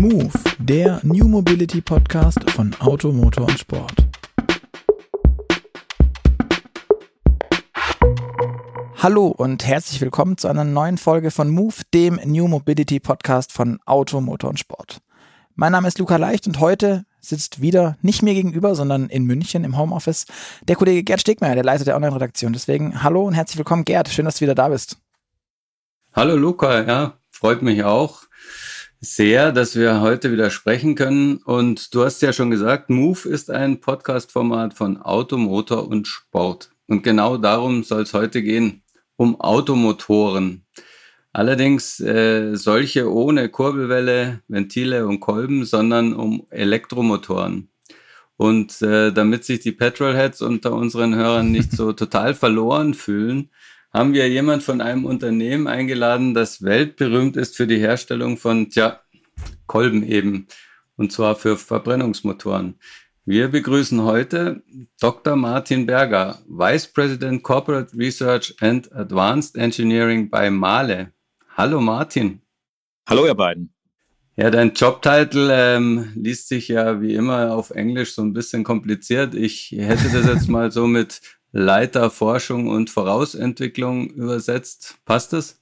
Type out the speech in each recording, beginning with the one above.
Move, der New Mobility Podcast von Auto, Motor und Sport. Hallo und herzlich willkommen zu einer neuen Folge von Move, dem New Mobility Podcast von Auto, Motor und Sport. Mein Name ist Luca Leicht und heute sitzt wieder nicht mir gegenüber, sondern in München im Homeoffice der Kollege Gerd Stegmeier, der Leiter der Online-Redaktion. Deswegen hallo und herzlich willkommen, Gerd. Schön, dass du wieder da bist. Hallo Luca, ja, freut mich auch sehr, dass wir heute wieder sprechen können. Und du hast ja schon gesagt, Move ist ein Podcast-Format von Auto, Motor und Sport. Und genau darum soll es heute gehen, um Automotoren. Allerdings äh, solche ohne Kurbelwelle, Ventile und Kolben, sondern um Elektromotoren. Und äh, damit sich die Petrolheads unter unseren Hörern nicht so total verloren fühlen, haben wir jemand von einem Unternehmen eingeladen, das weltberühmt ist für die Herstellung von, tja, Kolben eben. Und zwar für Verbrennungsmotoren. Wir begrüßen heute Dr. Martin Berger, Vice President Corporate Research and Advanced Engineering bei Male. Hallo Martin. Hallo ihr beiden. Ja, dein Jobtitel ähm, liest sich ja wie immer auf Englisch so ein bisschen kompliziert. Ich hätte das jetzt mal so mit Leiter Forschung und Vorausentwicklung übersetzt. Passt das?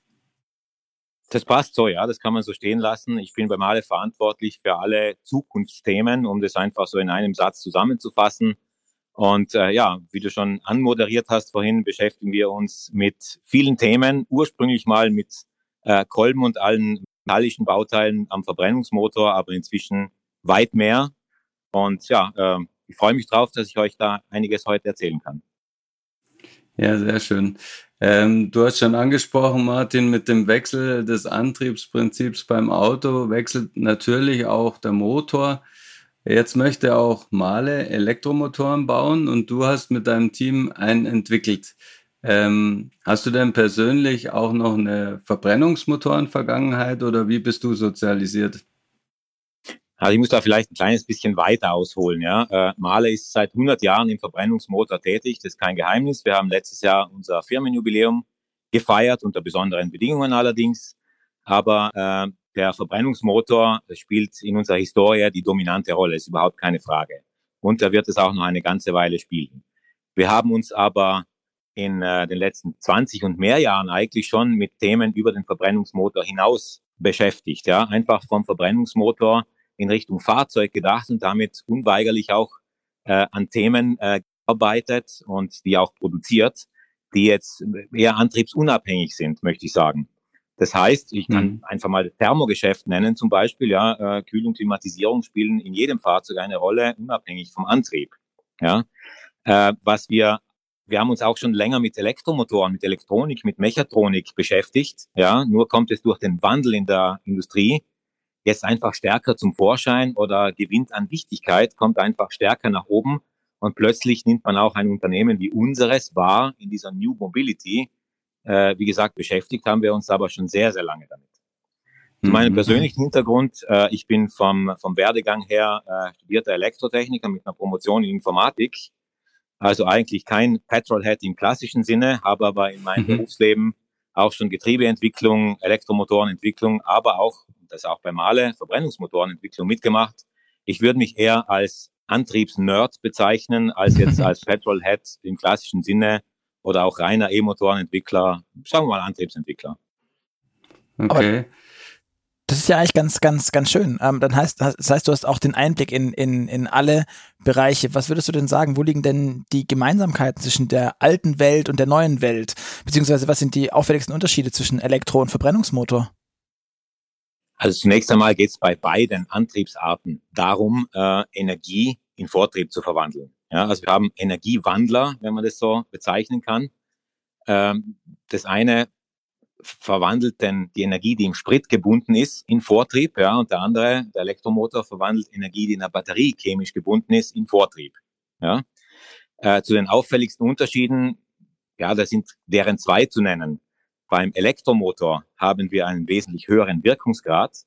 Das passt so, ja, das kann man so stehen lassen. Ich bin bei Male verantwortlich für alle Zukunftsthemen, um das einfach so in einem Satz zusammenzufassen. Und äh, ja, wie du schon anmoderiert hast vorhin, beschäftigen wir uns mit vielen Themen, ursprünglich mal mit äh, Kolben und allen metallischen Bauteilen am Verbrennungsmotor, aber inzwischen weit mehr. Und ja, äh, ich freue mich drauf, dass ich euch da einiges heute erzählen kann. Ja, sehr schön. Ähm, du hast schon angesprochen, Martin, mit dem Wechsel des Antriebsprinzips beim Auto wechselt natürlich auch der Motor. Jetzt möchte auch Male Elektromotoren bauen und du hast mit deinem Team einen entwickelt. Ähm, hast du denn persönlich auch noch eine Verbrennungsmotoren-Vergangenheit oder wie bist du sozialisiert? Also ich muss da vielleicht ein kleines bisschen weiter ausholen. Ja. Äh, Mahle ist seit 100 Jahren im Verbrennungsmotor tätig. Das ist kein Geheimnis. Wir haben letztes Jahr unser Firmenjubiläum gefeiert, unter besonderen Bedingungen allerdings. Aber äh, der Verbrennungsmotor spielt in unserer Historie die dominante Rolle, ist überhaupt keine Frage. Und er wird es auch noch eine ganze Weile spielen. Wir haben uns aber in äh, den letzten 20 und mehr Jahren eigentlich schon mit Themen über den Verbrennungsmotor hinaus beschäftigt. Ja, einfach vom Verbrennungsmotor in Richtung Fahrzeug gedacht und damit unweigerlich auch äh, an Themen äh, gearbeitet und die auch produziert, die jetzt eher antriebsunabhängig sind, möchte ich sagen. Das heißt, ich kann mhm. einfach mal Thermogeschäft nennen zum Beispiel. Ja, äh, Kühlung, Klimatisierung spielen in jedem Fahrzeug eine Rolle, unabhängig vom Antrieb. Ja, äh, was wir wir haben uns auch schon länger mit Elektromotoren, mit Elektronik, mit Mechatronik beschäftigt. Ja, nur kommt es durch den Wandel in der Industrie jetzt einfach stärker zum Vorschein oder gewinnt an Wichtigkeit, kommt einfach stärker nach oben und plötzlich nimmt man auch ein Unternehmen wie unseres wahr in dieser New Mobility. Äh, wie gesagt, beschäftigt haben wir uns aber schon sehr, sehr lange damit. Zu meinem mhm. persönlichen Hintergrund, äh, ich bin vom, vom Werdegang her äh, studierter Elektrotechniker mit einer Promotion in Informatik. Also eigentlich kein Petrolhead im klassischen Sinne, habe aber in meinem mhm. Berufsleben auch schon Getriebeentwicklung, Elektromotorenentwicklung, aber auch das auch bei Male, Verbrennungsmotorenentwicklung mitgemacht. Ich würde mich eher als Antriebsnerd bezeichnen, als jetzt als Petrolhead im klassischen Sinne oder auch reiner E-Motorenentwickler, sagen wir mal Antriebsentwickler. Okay. Aber das ist ja eigentlich ganz, ganz, ganz schön. Ähm, dann heißt, das heißt, du hast auch den Einblick in, in, in alle Bereiche. Was würdest du denn sagen? Wo liegen denn die Gemeinsamkeiten zwischen der alten Welt und der neuen Welt? Beziehungsweise was sind die auffälligsten Unterschiede zwischen Elektro- und Verbrennungsmotor? Also zunächst einmal geht es bei beiden Antriebsarten darum, äh, Energie in Vortrieb zu verwandeln. Ja, also wir haben Energiewandler, wenn man das so bezeichnen kann. Ähm, das eine verwandelt denn die Energie, die im Sprit gebunden ist, in Vortrieb, ja, und der andere, der Elektromotor, verwandelt Energie, die in der Batterie chemisch gebunden ist, in Vortrieb. Ja. Äh, zu den auffälligsten Unterschieden, ja, da sind deren zwei zu nennen. Beim Elektromotor haben wir einen wesentlich höheren Wirkungsgrad,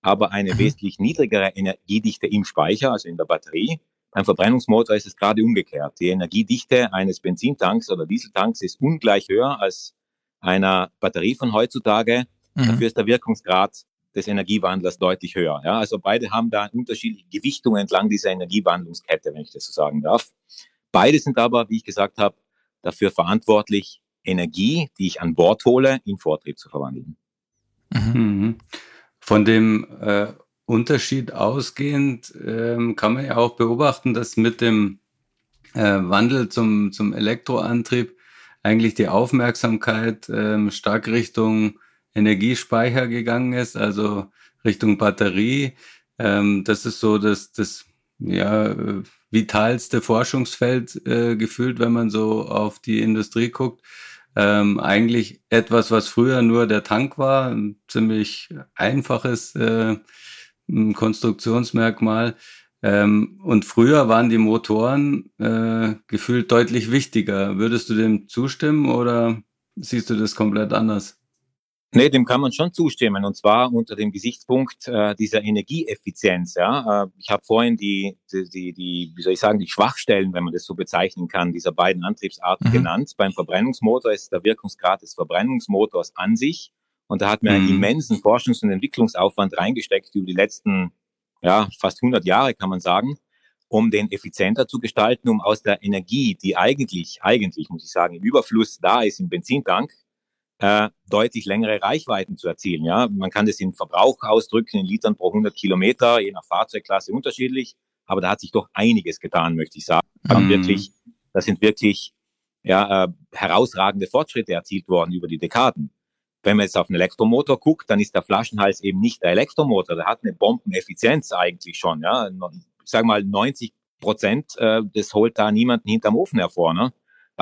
aber eine mhm. wesentlich niedrigere Energiedichte im Speicher, also in der Batterie. Beim Verbrennungsmotor ist es gerade umgekehrt. Die Energiedichte eines Benzintanks oder Dieseltanks ist ungleich höher als einer Batterie von heutzutage. Mhm. Dafür ist der Wirkungsgrad des Energiewandlers deutlich höher. Ja, also beide haben da unterschiedliche Gewichtungen entlang dieser Energiewandlungskette, wenn ich das so sagen darf. Beide sind aber, wie ich gesagt habe, dafür verantwortlich, Energie, die ich an Bord hole, in Vortrieb zu verwandeln. Mhm. mhm. Von dem äh, Unterschied ausgehend ähm, kann man ja auch beobachten, dass mit dem äh, Wandel zum, zum Elektroantrieb eigentlich die Aufmerksamkeit ähm, stark Richtung Energiespeicher gegangen ist, also Richtung Batterie. Ähm, das ist so das, das ja, vitalste Forschungsfeld äh, gefühlt, wenn man so auf die Industrie guckt. Ähm, eigentlich etwas, was früher nur der Tank war, ein ziemlich einfaches äh, Konstruktionsmerkmal. Ähm, und früher waren die Motoren äh, gefühlt deutlich wichtiger. Würdest du dem zustimmen oder siehst du das komplett anders? Nee, dem kann man schon zustimmen und zwar unter dem Gesichtspunkt äh, dieser Energieeffizienz. Ja, äh, ich habe vorhin die, die, die, die, wie soll ich sagen, die Schwachstellen, wenn man das so bezeichnen kann, dieser beiden Antriebsarten mhm. genannt. Beim Verbrennungsmotor ist der Wirkungsgrad des Verbrennungsmotors an sich und da hat man mhm. einen immensen Forschungs- und Entwicklungsaufwand reingesteckt über die letzten, ja, fast 100 Jahre kann man sagen, um den effizienter zu gestalten, um aus der Energie, die eigentlich, eigentlich muss ich sagen, im Überfluss da ist im Benzintank, äh, deutlich längere Reichweiten zu erzielen. Ja, man kann das in Verbrauch ausdrücken, in Litern pro 100 Kilometer, je nach Fahrzeugklasse unterschiedlich. Aber da hat sich doch einiges getan, möchte ich sagen. Mhm. Wirklich, das sind wirklich ja, äh, herausragende Fortschritte erzielt worden über die Dekaden. Wenn man jetzt auf einen Elektromotor guckt, dann ist der Flaschenhals eben nicht der Elektromotor. Der hat eine Bombeneffizienz eigentlich schon. Ja, ich sage mal 90 Prozent, äh, das holt da niemanden hinterm Ofen hervor. Ne?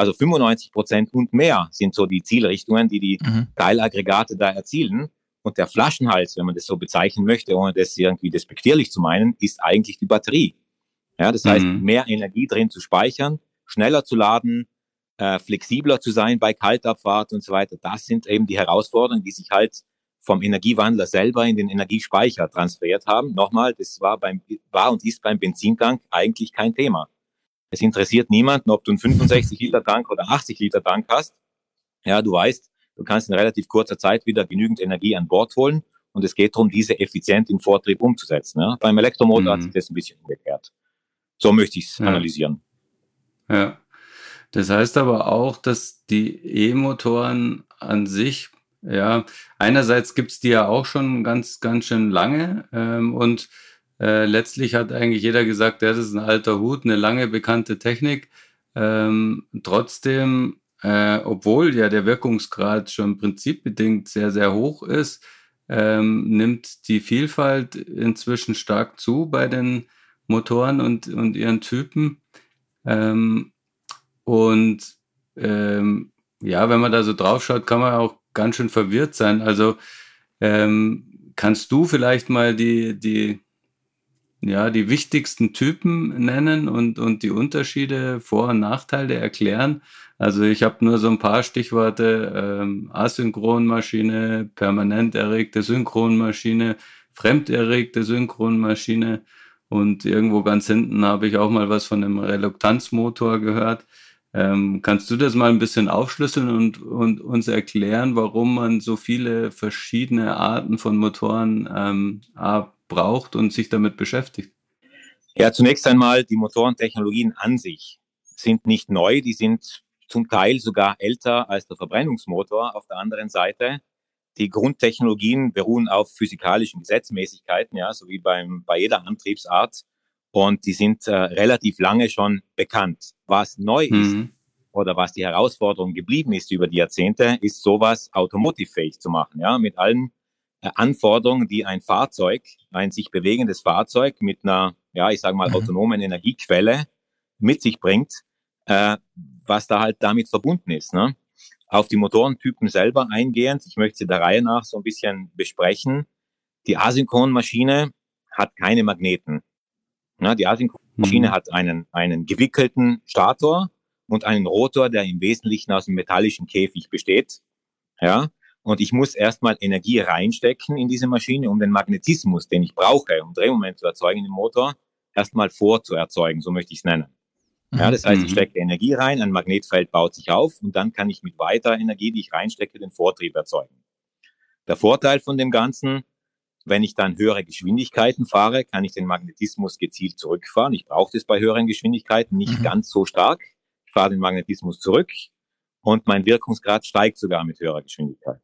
Also 95 Prozent und mehr sind so die Zielrichtungen, die die mhm. Teilaggregate da erzielen. Und der Flaschenhals, wenn man das so bezeichnen möchte, ohne das irgendwie despektierlich zu meinen, ist eigentlich die Batterie. Ja, das heißt, mhm. mehr Energie drin zu speichern, schneller zu laden, äh, flexibler zu sein bei Kaltabfahrt und so weiter. Das sind eben die Herausforderungen, die sich halt vom Energiewandler selber in den Energiespeicher transferiert haben. Nochmal, das war beim, war und ist beim Benzintank eigentlich kein Thema. Es interessiert niemanden, ob du einen 65 Liter Tank oder 80 Liter Tank hast. Ja, du weißt, du kannst in relativ kurzer Zeit wieder genügend Energie an Bord holen. Und es geht darum, diese effizient im Vortrieb umzusetzen. Ja? Beim Elektromotor mhm. hat sich das ein bisschen umgekehrt. So möchte ich es ja. analysieren. Ja. Das heißt aber auch, dass die E-Motoren an sich, ja, einerseits gibt's die ja auch schon ganz, ganz schön lange ähm, und äh, letztlich hat eigentlich jeder gesagt, das ist ein alter Hut, eine lange bekannte Technik. Ähm, trotzdem, äh, obwohl ja der Wirkungsgrad schon prinzipbedingt sehr, sehr hoch ist, ähm, nimmt die Vielfalt inzwischen stark zu bei den Motoren und, und ihren Typen. Ähm, und ähm, ja, wenn man da so drauf schaut, kann man auch ganz schön verwirrt sein. Also ähm, kannst du vielleicht mal die, die ja, die wichtigsten Typen nennen und, und die Unterschiede, Vor- und Nachteile erklären. Also ich habe nur so ein paar Stichworte, ähm, Asynchronmaschine, permanent erregte Synchronmaschine, fremderregte Synchronmaschine und irgendwo ganz hinten habe ich auch mal was von einem Reluktanzmotor gehört. Ähm, kannst du das mal ein bisschen aufschlüsseln und, und uns erklären, warum man so viele verschiedene Arten von Motoren ähm, braucht und sich damit beschäftigt? Ja, zunächst einmal, die Motorentechnologien an sich sind nicht neu, die sind zum Teil sogar älter als der Verbrennungsmotor. Auf der anderen Seite, die Grundtechnologien beruhen auf physikalischen Gesetzmäßigkeiten, ja, so wie beim, bei jeder Antriebsart. Und die sind äh, relativ lange schon bekannt. Was neu mhm. ist oder was die Herausforderung geblieben ist über die Jahrzehnte, ist sowas automotivfähig zu machen, ja, mit allen Anforderungen, die ein Fahrzeug, ein sich bewegendes Fahrzeug mit einer, ja, ich sage mal, mhm. autonomen Energiequelle mit sich bringt, äh, was da halt damit verbunden ist. Ne? Auf die Motorentypen selber eingehend, ich möchte sie der Reihe nach so ein bisschen besprechen. Die Asynchronmaschine hat keine Magneten. Ja, die Asynchronmaschine mhm. hat einen, einen gewickelten Stator und einen Rotor, der im Wesentlichen aus einem metallischen Käfig besteht. Ja, und ich muss erstmal Energie reinstecken in diese Maschine, um den Magnetismus, den ich brauche, um Drehmoment zu erzeugen im Motor, erstmal vorzuerzeugen, so möchte ich es nennen. Ja, das heißt, ich mhm. stecke Energie rein, ein Magnetfeld baut sich auf und dann kann ich mit weiterer Energie, die ich reinstecke, den Vortrieb erzeugen. Der Vorteil von dem Ganzen, Wenn ich dann höhere Geschwindigkeiten fahre, kann ich den Magnetismus gezielt zurückfahren. Ich brauche das bei höheren Geschwindigkeiten nicht mhm. ganz so stark. Ich fahre den Magnetismus zurück und mein Wirkungsgrad steigt sogar mit höherer Geschwindigkeit.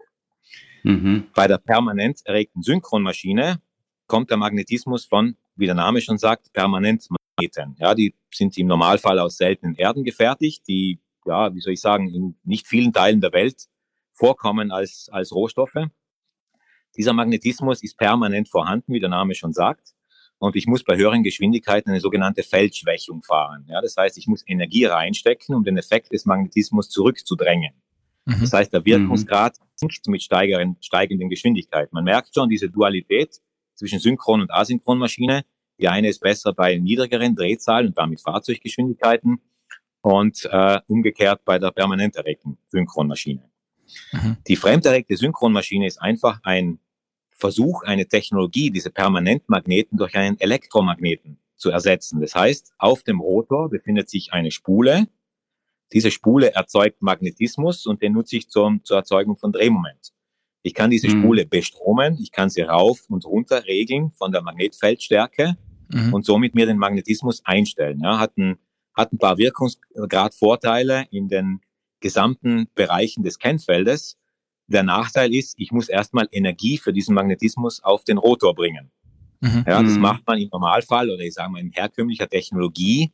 Mhm. Bei der permanent erregten Synchronmaschine kommt der Magnetismus von, wie der Name schon sagt, permanent Magneten. Ja, die sind im Normalfall aus seltenen Erden gefertigt, die, ja, wie soll ich sagen, in nicht vielen Teilen der Welt vorkommen als, als Rohstoffe. Dieser Magnetismus ist permanent vorhanden, wie der Name schon sagt. Und ich muss bei höheren Geschwindigkeiten eine sogenannte Feldschwächung fahren. Ja, das heißt, ich muss Energie reinstecken, um den Effekt des Magnetismus zurückzudrängen. Mhm. Das heißt, der Wirkungsgrad sinkt mit steigeren, steigenden Geschwindigkeiten. Man merkt schon diese Dualität zwischen Synchron- und Asynchronmaschine. Die eine ist besser bei niedrigeren Drehzahlen und damit Fahrzeuggeschwindigkeiten und äh, umgekehrt bei der permanent erregten Synchronmaschine. Mhm. Die fremderregte Synchronmaschine ist einfach ein Versuch, eine Technologie, diese Permanentmagneten durch einen Elektromagneten zu ersetzen. Das heißt, auf dem Rotor befindet sich eine Spule. Diese Spule erzeugt Magnetismus und den nutze ich zur, zur Erzeugung von Drehmoment. Ich kann diese mhm. Spule bestromen, ich kann sie rauf und runter regeln von der Magnetfeldstärke mhm. und somit mir den Magnetismus einstellen. Ja, hat ein, hat ein paar Wirkungsgradvorteile in den gesamten Bereichen des Kennfeldes. Der Nachteil ist, ich muss erstmal Energie für diesen Magnetismus auf den Rotor bringen. Mhm. Ja, das mhm. macht man im Normalfall oder ich sage mal in herkömmlicher Technologie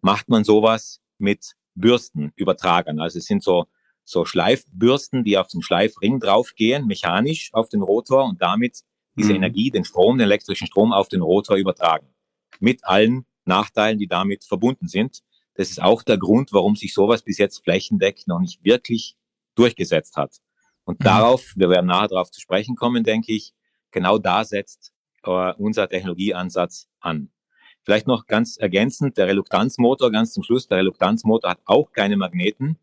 macht man sowas mit Bürsten übertragen. Also es sind so, so Schleifbürsten, die auf den Schleifring draufgehen, mechanisch auf den Rotor und damit diese mhm. Energie, den Strom, den elektrischen Strom auf den Rotor übertragen. Mit allen Nachteilen, die damit verbunden sind. Das ist auch der Grund, warum sich sowas bis jetzt flächendeckend noch nicht wirklich durchgesetzt hat. Und mhm. darauf, wir werden nachher darauf zu sprechen kommen, denke ich, genau da setzt äh, unser Technologieansatz an. Vielleicht noch ganz ergänzend, der Reluktanzmotor, ganz zum Schluss, der Reluktanzmotor hat auch keine Magneten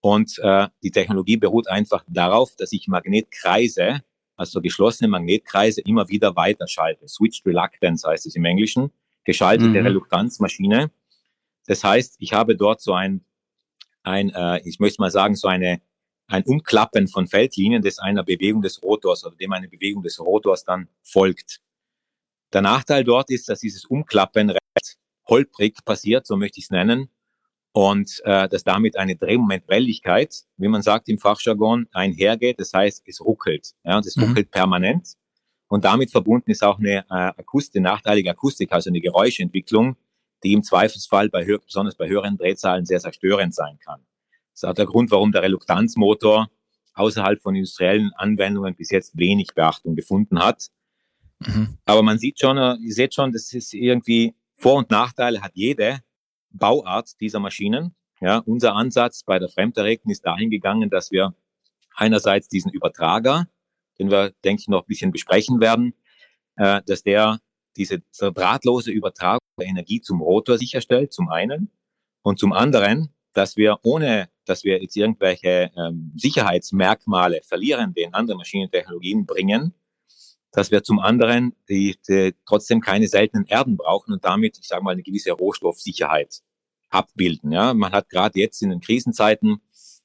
und äh, die Technologie beruht einfach darauf, dass ich Magnetkreise, also geschlossene Magnetkreise, immer wieder weiterschalte. Switched Reluctance heißt es im Englischen, geschaltete mhm. Reluktanzmaschine. Das heißt, ich habe dort so ein, ein äh, ich möchte mal sagen, so eine ein Umklappen von Feldlinien, das einer Bewegung des Rotors oder dem eine Bewegung des Rotors dann folgt. Der Nachteil dort ist, dass dieses Umklappen recht holprig passiert, so möchte ich es nennen, und äh, dass damit eine Drehmomentwelligkeit, wie man sagt im Fachjargon, einhergeht. Das heißt, es ruckelt. Ja, und es mhm. ruckelt permanent. Und damit verbunden ist auch eine äh, Akustik, nachteilige Akustik, also eine Geräuschentwicklung, die im Zweifelsfall bei höher, besonders bei höheren Drehzahlen sehr, sehr störend sein kann. Das ist auch der Grund, warum der Reluktanzmotor außerhalb von industriellen Anwendungen bis jetzt wenig Beachtung gefunden hat. Mhm. Aber man sieht schon, äh, ihr seht schon, das ist irgendwie Vor- und Nachteile hat jede Bauart dieser Maschinen. Ja, unser Ansatz bei der Fremderregten ist dahin gegangen, dass wir einerseits diesen Übertrager, den wir, denke ich, noch ein bisschen besprechen werden, äh, dass der diese drahtlose Übertragung der Energie zum Rotor sicherstellt, zum einen. Und zum anderen, dass wir ohne, dass wir jetzt irgendwelche ähm, Sicherheitsmerkmale verlieren, die in andere Maschinentechnologien bringen, dass wir zum anderen die, die trotzdem keine seltenen Erden brauchen und damit, ich sage mal, eine gewisse Rohstoffsicherheit abbilden. Ja, man hat gerade jetzt in den Krisenzeiten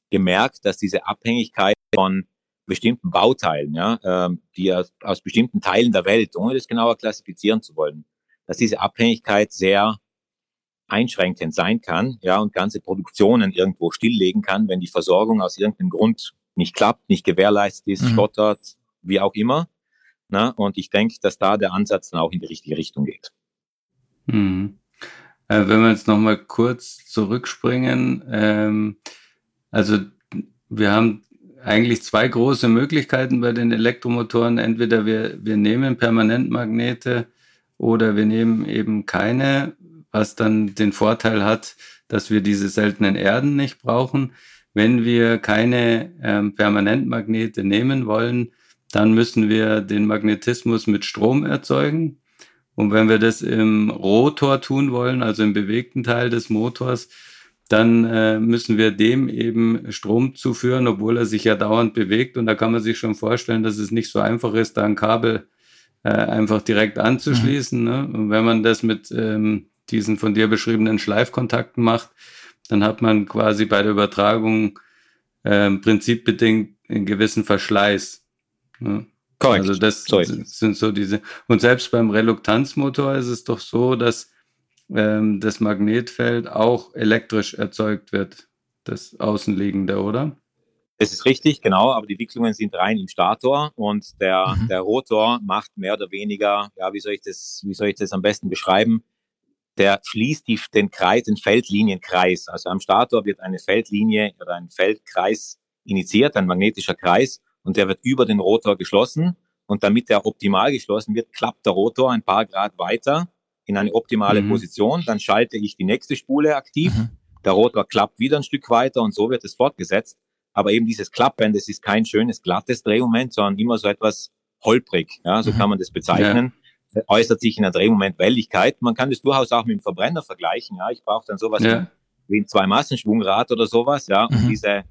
gemerkt, dass diese Abhängigkeit von bestimmten Bauteilen, ja, ähm, die aus, aus bestimmten Teilen der Welt, ohne das genauer klassifizieren zu wollen, dass diese Abhängigkeit sehr einschränkend sein kann, ja, und ganze Produktionen irgendwo stilllegen kann, wenn die Versorgung aus irgendeinem Grund nicht klappt, nicht gewährleistet ist, mhm. stottert, wie auch immer. Na, und ich denke, dass da der Ansatz dann auch in die richtige Richtung geht. Mhm. Äh, wenn wir jetzt nochmal kurz zurückspringen, ähm, also wir haben eigentlich zwei große Möglichkeiten bei den Elektromotoren. Entweder wir, wir nehmen Permanentmagnete oder wir nehmen eben keine, was dann den Vorteil hat, dass wir diese seltenen Erden nicht brauchen. Wenn wir keine ähm, Permanentmagnete nehmen wollen, dann müssen wir den Magnetismus mit Strom erzeugen. Und wenn wir das im Rotor tun wollen, also im bewegten Teil des Motors, dann äh, müssen wir dem eben Strom zuführen, obwohl er sich ja dauernd bewegt. Und da kann man sich schon vorstellen, dass es nicht so einfach ist, da ein Kabel äh, einfach direkt anzuschließen. Mhm. Ne? Und wenn man das mit ähm, diesen von dir beschriebenen Schleifkontakten macht, dann hat man quasi bei der Übertragung äh, prinzipbedingt einen gewissen Verschleiß. Korrekt. Also das so sind so diese. Und selbst beim Reluktanzmotor ist es doch so, dass ähm, das Magnetfeld auch elektrisch erzeugt wird, das Außenliegende, oder? Das ist richtig, genau, aber die Wicklungen sind rein im Stator und der, mhm. der Rotor macht mehr oder weniger, ja, wie soll ich das, wie soll ich das am besten beschreiben? Der schließt die, den Kreis, den Feldlinienkreis. Also am Stator wird eine Feldlinie oder ein Feldkreis initiiert, ein magnetischer Kreis und der wird über den Rotor geschlossen. Und damit der optimal geschlossen wird, klappt der Rotor ein paar Grad weiter in eine optimale mhm. Position. Dann schalte ich die nächste Spule aktiv. Mhm. Der Rotor klappt wieder ein Stück weiter und so wird es fortgesetzt. Aber eben dieses Klappen, das ist kein schönes, glattes Drehmoment, sondern immer so etwas holprig. Ja, so mhm. kann man das bezeichnen. Ja. Äußert sich in der Drehmoment Welligkeit. Man kann das durchaus auch mit dem Verbrenner vergleichen. Ja, ich brauche dann sowas ja. wie ein Zwei-Massenschwungrad oder sowas. Ja, mhm. und diese,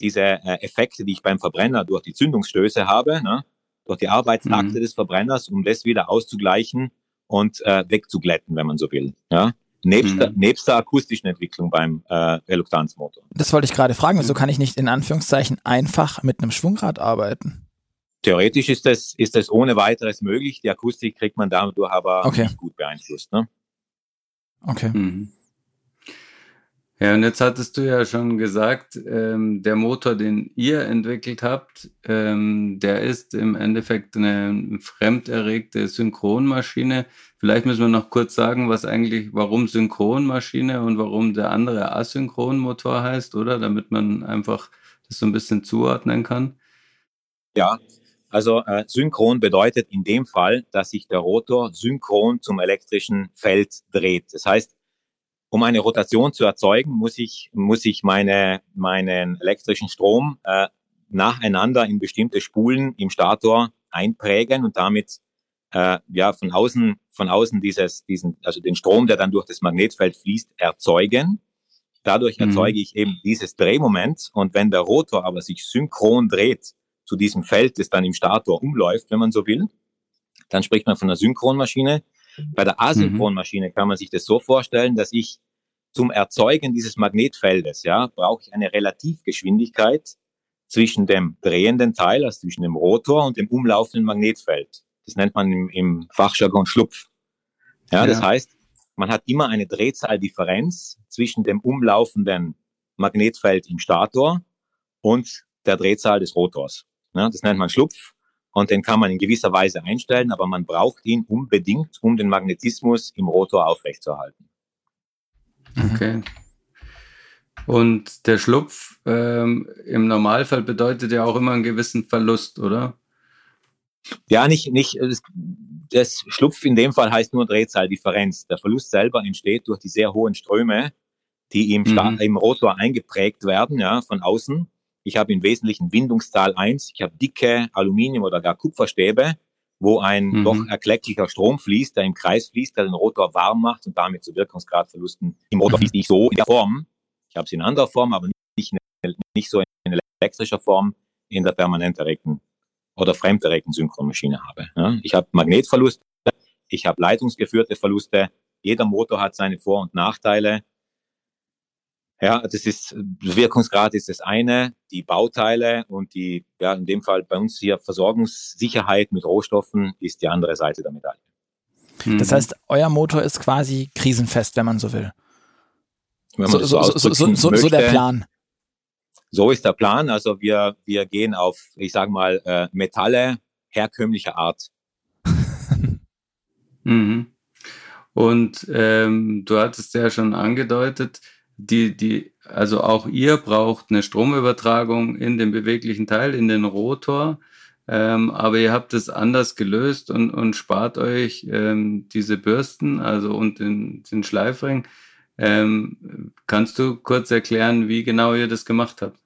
diese äh, Effekte, die ich beim Verbrenner durch die Zündungsstöße habe, ne, durch die Arbeitstakte mhm. des Verbrenners, um das wieder auszugleichen und äh, wegzuglätten, wenn man so will. Ja, Nebst, mhm. der, nebst der akustischen Entwicklung beim äh, Reluktanzmotor. Das wollte ich gerade fragen. Wieso kann ich nicht in Anführungszeichen einfach mit einem Schwungrad arbeiten? Theoretisch ist das, ist das ohne weiteres möglich. Die Akustik kriegt man dadurch aber okay. nicht gut beeinflusst. Ne? Okay. Mhm. Ja, und jetzt hattest du ja schon gesagt, ähm, der Motor, den ihr entwickelt habt, ähm, der ist im Endeffekt eine fremderregte Synchronmaschine. Vielleicht müssen wir noch kurz sagen, was eigentlich, warum Synchronmaschine und warum der andere Asynchronmotor heißt, oder? Damit man einfach das so ein bisschen zuordnen kann. Ja, also äh, synchron bedeutet in dem Fall, dass sich der Rotor synchron zum elektrischen Feld dreht. Das heißt, um eine Rotation zu erzeugen, muss ich, muss ich meine, meinen elektrischen Strom äh, nacheinander in bestimmte Spulen im Stator einprägen und damit äh, ja von außen von außen dieses diesen also den Strom, der dann durch das Magnetfeld fließt, erzeugen. Dadurch mhm. erzeuge ich eben dieses Drehmoment und wenn der Rotor aber sich synchron dreht zu diesem Feld, das dann im Stator umläuft, wenn man so will, dann spricht man von einer Synchronmaschine. Bei der Asynchronmaschine mhm. kann man sich das so vorstellen, dass ich zum Erzeugen dieses Magnetfeldes, ja, brauche ich eine Relativgeschwindigkeit zwischen dem drehenden Teil, also zwischen dem Rotor und dem umlaufenden Magnetfeld. Das nennt man im, im Fachjargon Schlupf. Ja, ja, das heißt, man hat immer eine Drehzahldifferenz zwischen dem umlaufenden Magnetfeld im Stator und der Drehzahl des Rotors. Ja, das nennt man Schlupf und den kann man in gewisser Weise einstellen, aber man braucht ihn unbedingt, um den Magnetismus im Rotor aufrechtzuerhalten. Okay. Und der Schlupf ähm, im Normalfall bedeutet ja auch immer einen gewissen Verlust, oder? Ja, nicht, nicht, das, Schlupf in dem Fall heißt nur Drehzahldifferenz. Der Verlust selber entsteht durch die sehr hohen Ströme, die im, mhm. im Rotor eingeprägt werden, ja, von außen. Ich habe im Wesentlichen Windungszahl 1, ich habe dicke Aluminium- oder gar Kupferstäbe, wo ein mhm. doch erklecklicher Strom fließt, der im Kreis fließt, der den Rotor warm macht und damit zu Wirkungsgradverlusten im Rotor mhm. fließt nicht so in der Form. Ich habe es in anderer Form, aber nicht, nicht so in elektrischer Form in der permanent erregten oder fremd erregten Synchronmaschine habe. Ja, ich habe Magnetverluste, ich habe leitungsgeführte Verluste. Jeder Motor hat seine Vor- und Nachteile. Ja, das ist, Wirkungsgrad ist das eine, die Bauteile und die, ja, in dem Fall bei uns hier Versorgungssicherheit mit Rohstoffen ist die andere Seite der Medaille. Das heißt, euer Motor ist quasi krisenfest, wenn man so will. So, so, so, so, so, so der Plan. So ist der Plan. Also wir, wir gehen auf, ich sage mal, äh, Metalle herkömmlicher Art. mhm. Und ähm, du hattest ja schon angedeutet, die, die, also auch ihr braucht eine Stromübertragung in den beweglichen Teil, in den Rotor. Ähm, aber ihr habt es anders gelöst und, und spart euch ähm, diese Bürsten, also und den, den Schleifring. Ähm, kannst du kurz erklären, wie genau ihr das gemacht habt?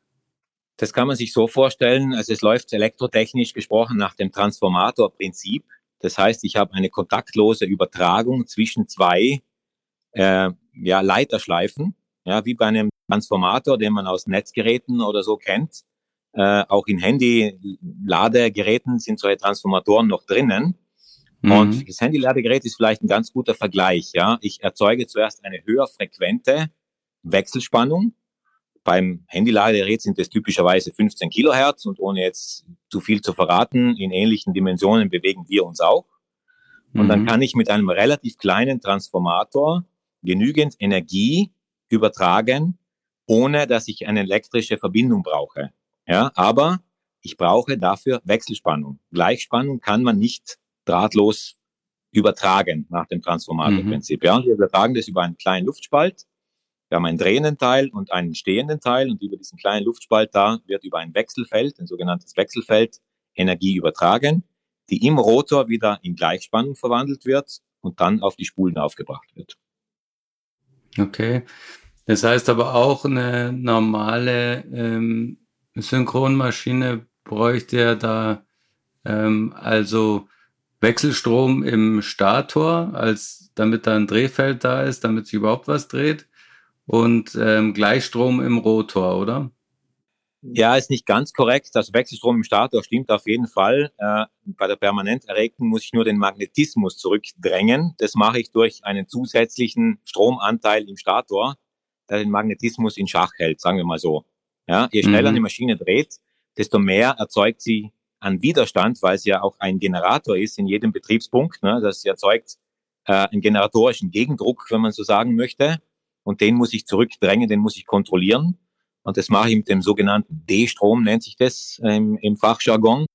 Das kann man sich so vorstellen, also es läuft elektrotechnisch gesprochen nach dem Transformatorprinzip. Das heißt, ich habe eine kontaktlose Übertragung zwischen zwei äh, ja, Leiterschleifen ja, wie bei einem Transformator, den man aus Netzgeräten oder so kennt. Äh, auch in Handy-Ladegeräten sind solche Transformatoren noch drinnen. Mhm. Und das Handy-Ladegerät ist vielleicht ein ganz guter Vergleich. Ja, ich erzeuge zuerst eine höher frequente Wechselspannung beim Handyladegerät sind es typischerweise 15 Kilohertz und ohne jetzt zu viel zu verraten, in ähnlichen Dimensionen bewegen wir uns auch. Und mhm. dann kann ich mit einem relativ kleinen Transformator genügend Energie übertragen, ohne dass ich eine elektrische Verbindung brauche. Ja, aber ich brauche dafür Wechselspannung. Gleichspannung kann man nicht drahtlos übertragen nach dem Transformatorprinzip. Mhm. Ja, wir übertragen das über einen kleinen Luftspalt. Wir haben einen drehenden Teil und einen stehenden Teil und über diesen kleinen Luftspalt da wird über ein Wechselfeld, ein sogenanntes Wechselfeld, Energie übertragen, die im Rotor wieder in Gleichspannung verwandelt wird und dann auf die Spulen aufgebracht wird. Okay. Das heißt aber auch eine normale ähm, Synchronmaschine bräuchte ja da ähm, also Wechselstrom im Stator, als damit da ein Drehfeld da ist, damit sich überhaupt was dreht und ähm, Gleichstrom im Rotor, oder? Ja, ist nicht ganz korrekt. Das Wechselstrom im Stator stimmt auf jeden Fall. Äh, bei der permanent erregten muss ich nur den Magnetismus zurückdrängen. Das mache ich durch einen zusätzlichen Stromanteil im Stator, der den Magnetismus in Schach hält, sagen wir mal so. Ja, je schneller mhm. die Maschine dreht, desto mehr erzeugt sie an Widerstand, weil es ja auch ein Generator ist in jedem Betriebspunkt. Ne? Das erzeugt äh, einen generatorischen Gegendruck, wenn man so sagen möchte. Und den muss ich zurückdrängen, den muss ich kontrollieren. Und das mache ich mit dem sogenannten D-Strom, nennt sich das im, im Fachjargon,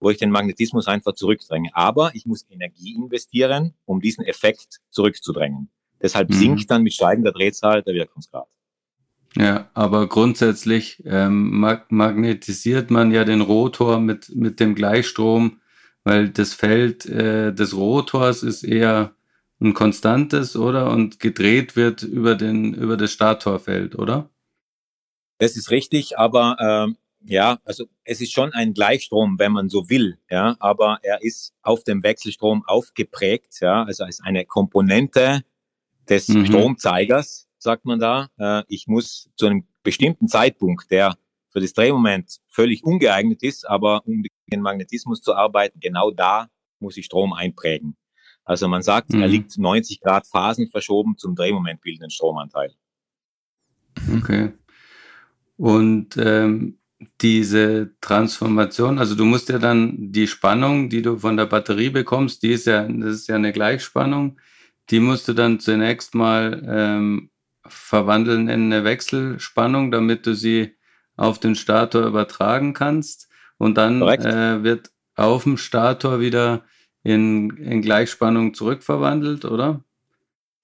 wo ich den Magnetismus einfach zurückdränge. Aber ich muss Energie investieren, um diesen Effekt zurückzudrängen. Deshalb mhm. sinkt dann mit steigender Drehzahl der Wirkungsgrad. Ja, aber grundsätzlich ähm, mag magnetisiert man ja den Rotor mit, mit dem Gleichstrom, weil das Feld äh, des Rotors ist eher ein konstantes, oder? Und gedreht wird über, den, über das Statorfeld, oder? Das ist richtig, aber ähm, ja, also es ist schon ein Gleichstrom, wenn man so will, ja, aber er ist auf dem Wechselstrom aufgeprägt, ja, also als eine Komponente des mhm. Stromzeigers, sagt man da. Äh, ich muss zu einem bestimmten Zeitpunkt, der für das Drehmoment völlig ungeeignet ist, aber um den Magnetismus zu arbeiten, genau da muss ich Strom einprägen. Also man sagt, mhm. er liegt 90 Grad Phasen verschoben zum Drehmoment bildenden Stromanteil. Okay. Und ähm, diese Transformation, also du musst ja dann die Spannung, die du von der Batterie bekommst, die ist ja, das ist ja eine Gleichspannung, die musst du dann zunächst mal ähm, verwandeln in eine Wechselspannung, damit du sie auf den Stator übertragen kannst. Und dann äh, wird auf dem Stator wieder in, in Gleichspannung zurückverwandelt, oder?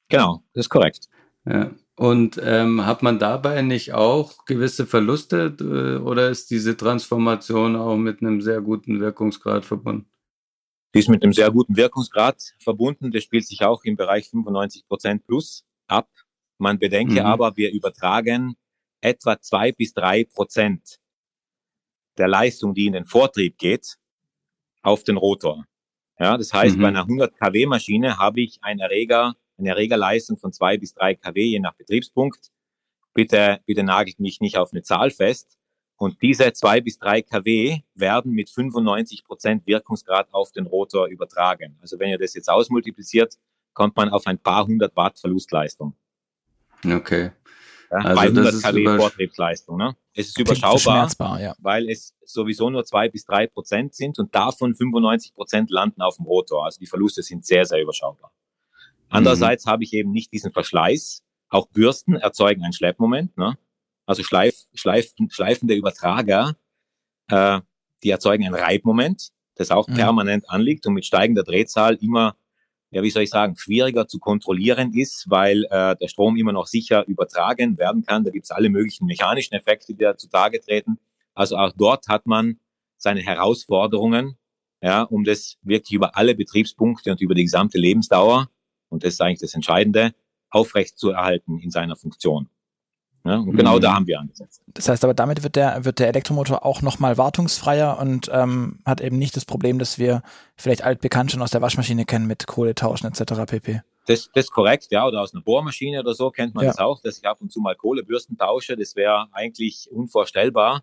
Genau, das ist korrekt. Ja. Und ähm, hat man dabei nicht auch gewisse Verluste äh, oder ist diese Transformation auch mit einem sehr guten Wirkungsgrad verbunden? Die ist mit einem sehr guten Wirkungsgrad verbunden. Das spielt sich auch im Bereich 95 Prozent plus ab. Man bedenke mhm. aber, wir übertragen etwa zwei bis drei Prozent der Leistung, die in den Vortrieb geht, auf den Rotor. Ja, das heißt, mhm. bei einer 100 kW Maschine habe ich einen Erreger eine Erregerleistung von zwei bis drei kW je nach Betriebspunkt. Bitte, bitte nagelt mich nicht auf eine Zahl fest. Und diese zwei bis drei kW werden mit 95 Prozent Wirkungsgrad auf den Rotor übertragen. Also wenn ihr das jetzt ausmultipliziert, kommt man auf ein paar hundert Watt Verlustleistung. Okay. Ja, also bei 100 kW Vortriebsleistung. Ne? Es ist überschaubar, ja. weil es sowieso nur zwei bis drei Prozent sind und davon 95 Prozent landen auf dem Rotor. Also die Verluste sind sehr, sehr überschaubar. Andererseits mhm. habe ich eben nicht diesen Verschleiß. Auch Bürsten erzeugen ein Schleppmoment. Ne? Also schleif, schleif, schleifende Übertrager, äh, die erzeugen ein Reibmoment, das auch mhm. permanent anliegt und mit steigender Drehzahl immer, ja, wie soll ich sagen, schwieriger zu kontrollieren ist, weil äh, der Strom immer noch sicher übertragen werden kann. Da gibt es alle möglichen mechanischen Effekte, die da zutage treten. Also auch dort hat man seine Herausforderungen, ja, um das wirklich über alle Betriebspunkte und über die gesamte Lebensdauer und das ist eigentlich das Entscheidende, aufrecht zu erhalten in seiner Funktion. Ja, und genau mhm. da haben wir angesetzt. Das heißt aber, damit wird der, wird der Elektromotor auch nochmal wartungsfreier und ähm, hat eben nicht das Problem, dass wir vielleicht altbekannt schon aus der Waschmaschine kennen mit Kohletauschen etc. pp. Das, das ist korrekt, ja, oder aus einer Bohrmaschine oder so kennt man ja. das auch, dass ich ab und zu mal Kohlebürsten tausche. Das wäre eigentlich unvorstellbar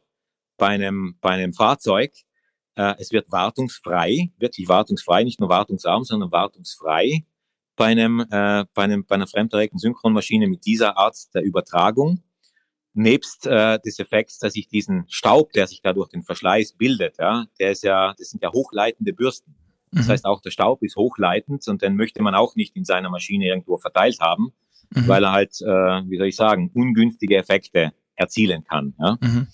bei einem, bei einem Fahrzeug. Äh, es wird wartungsfrei, wirklich wartungsfrei, nicht nur wartungsarm, sondern wartungsfrei bei einem, äh, bei einem, bei einer fremderregten Synchronmaschine mit dieser Art der Übertragung. Nebst äh, des Effekts, dass ich diesen Staub, der sich da durch den Verschleiß bildet, ja, der ist ja, das sind ja hochleitende Bürsten. Das mhm. heißt, auch der Staub ist hochleitend und den möchte man auch nicht in seiner Maschine irgendwo verteilt haben, mhm. weil er halt, äh, wie soll ich sagen, ungünstige Effekte erzielen kann. Ja? Mhm.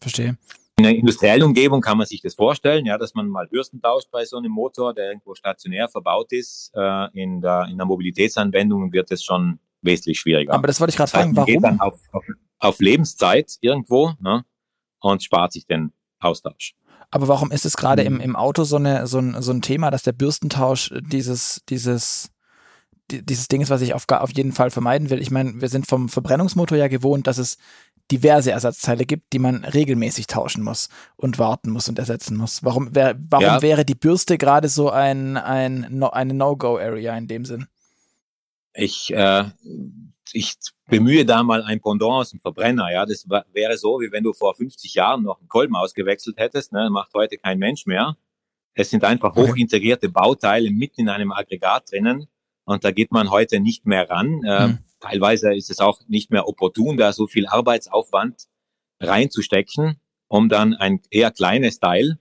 Verstehe. In einer industriellen Umgebung kann man sich das vorstellen, ja, dass man mal Bürsten tauscht bei so einem Motor, der irgendwo stationär verbaut ist. Äh, in, der, in der Mobilitätsanwendung wird es schon wesentlich schwieriger. Aber das wollte ich gerade fragen, warum? Geht dann auf, auf, auf Lebenszeit irgendwo ne, und spart sich den Austausch. Aber warum ist es gerade im, im Auto so, eine, so, ein, so ein Thema, dass der Bürstentausch dieses, dieses, dieses Ding ist, was ich auf, auf jeden Fall vermeiden will? Ich meine, wir sind vom Verbrennungsmotor ja gewohnt, dass es diverse Ersatzteile gibt, die man regelmäßig tauschen muss und warten muss und ersetzen muss. Warum, wär, warum ja. wäre die Bürste gerade so ein, ein, eine No-Go-Area in dem Sinn? Ich, äh, ich bemühe da mal ein Pendant aus dem Verbrenner. Ja, das wäre so, wie wenn du vor 50 Jahren noch einen Kolben ausgewechselt hättest. Ne? Macht heute kein Mensch mehr. Es sind einfach hochintegrierte Bauteile mitten in einem Aggregat drinnen und da geht man heute nicht mehr ran. Äh, mhm. Teilweise ist es auch nicht mehr opportun, da so viel Arbeitsaufwand reinzustecken, um dann ein eher kleines Teil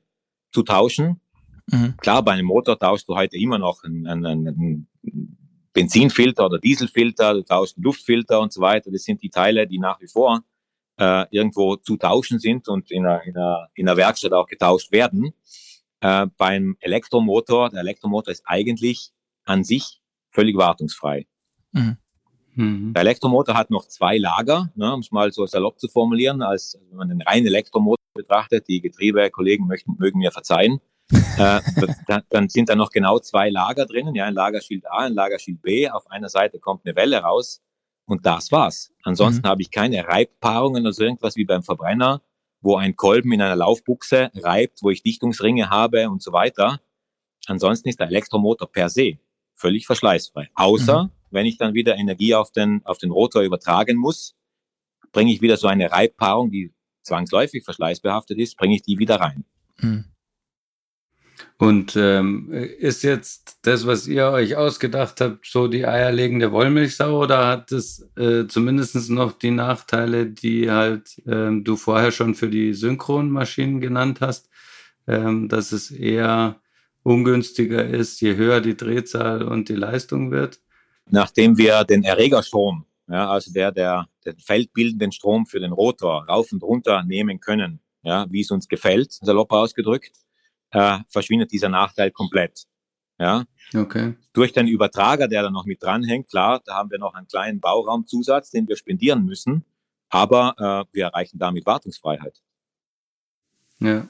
zu tauschen. Mhm. Klar, bei einem Motor tauschst du heute immer noch einen, einen, einen Benzinfilter oder Dieselfilter, du tauschst einen Luftfilter und so weiter. Das sind die Teile, die nach wie vor äh, irgendwo zu tauschen sind und in einer, in, einer, in einer Werkstatt auch getauscht werden. Äh, beim Elektromotor, der Elektromotor ist eigentlich an sich völlig wartungsfrei. Mhm. Mhm. Der Elektromotor hat noch zwei Lager, ne, um es mal so salopp zu formulieren, als wenn man den reinen Elektromotor betrachtet. Die Getriebekollegen möchten, mögen mir verzeihen. Äh, da, dann sind da noch genau zwei Lager drinnen, ja, ein Lagerschild A, ein Lagerschild B. Auf einer Seite kommt eine Welle raus und das war's. Ansonsten mhm. habe ich keine Reibpaarungen oder so irgendwas wie beim Verbrenner, wo ein Kolben in einer Laufbuchse reibt, wo ich Dichtungsringe habe und so weiter. Ansonsten ist der Elektromotor per se völlig verschleißfrei. Außer, mhm. wenn ich dann wieder Energie auf den, auf den Rotor übertragen muss, bringe ich wieder so eine Reibpaarung, die zwangsläufig verschleißbehaftet ist, bringe ich die wieder rein. Mhm. Und ähm, ist jetzt das, was ihr euch ausgedacht habt, so die eierlegende Wollmilchsau oder hat es äh, zumindest noch die Nachteile, die halt ähm, du vorher schon für die Synchronmaschinen genannt hast, ähm, dass es eher ungünstiger ist, je höher die Drehzahl und die Leistung wird? Nachdem wir den Erregerstrom, ja, also der, der den feldbildenden Strom für den Rotor rauf und runter nehmen können, ja, wie es uns gefällt, salopp ausgedrückt, äh, verschwindet dieser Nachteil komplett. Ja. Okay. Durch den Übertrager, der da noch mit dranhängt, klar, da haben wir noch einen kleinen Bauraumzusatz, den wir spendieren müssen, aber äh, wir erreichen damit Wartungsfreiheit. Ja.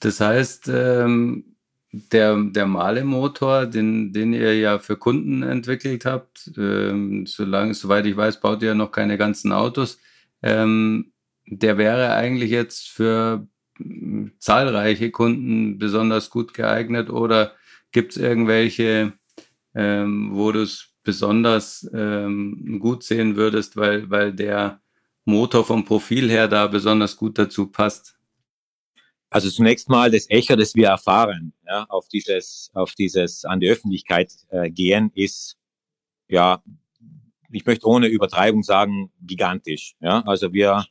Das heißt, ähm, der, der Male-Motor, den, den ihr ja für Kunden entwickelt habt, ähm, solange, soweit ich weiß, baut ihr ja noch keine ganzen Autos. Ähm, der wäre eigentlich jetzt für zahlreiche Kunden besonders gut geeignet oder gibt es irgendwelche, ähm, wo du es besonders ähm, gut sehen würdest, weil, weil der Motor vom Profil her da besonders gut dazu passt? Also zunächst mal das Echo, das wir erfahren, ja, auf dieses, auf dieses an die Öffentlichkeit äh, gehen, ist ja, ich möchte ohne Übertreibung sagen, gigantisch. Ja, also wir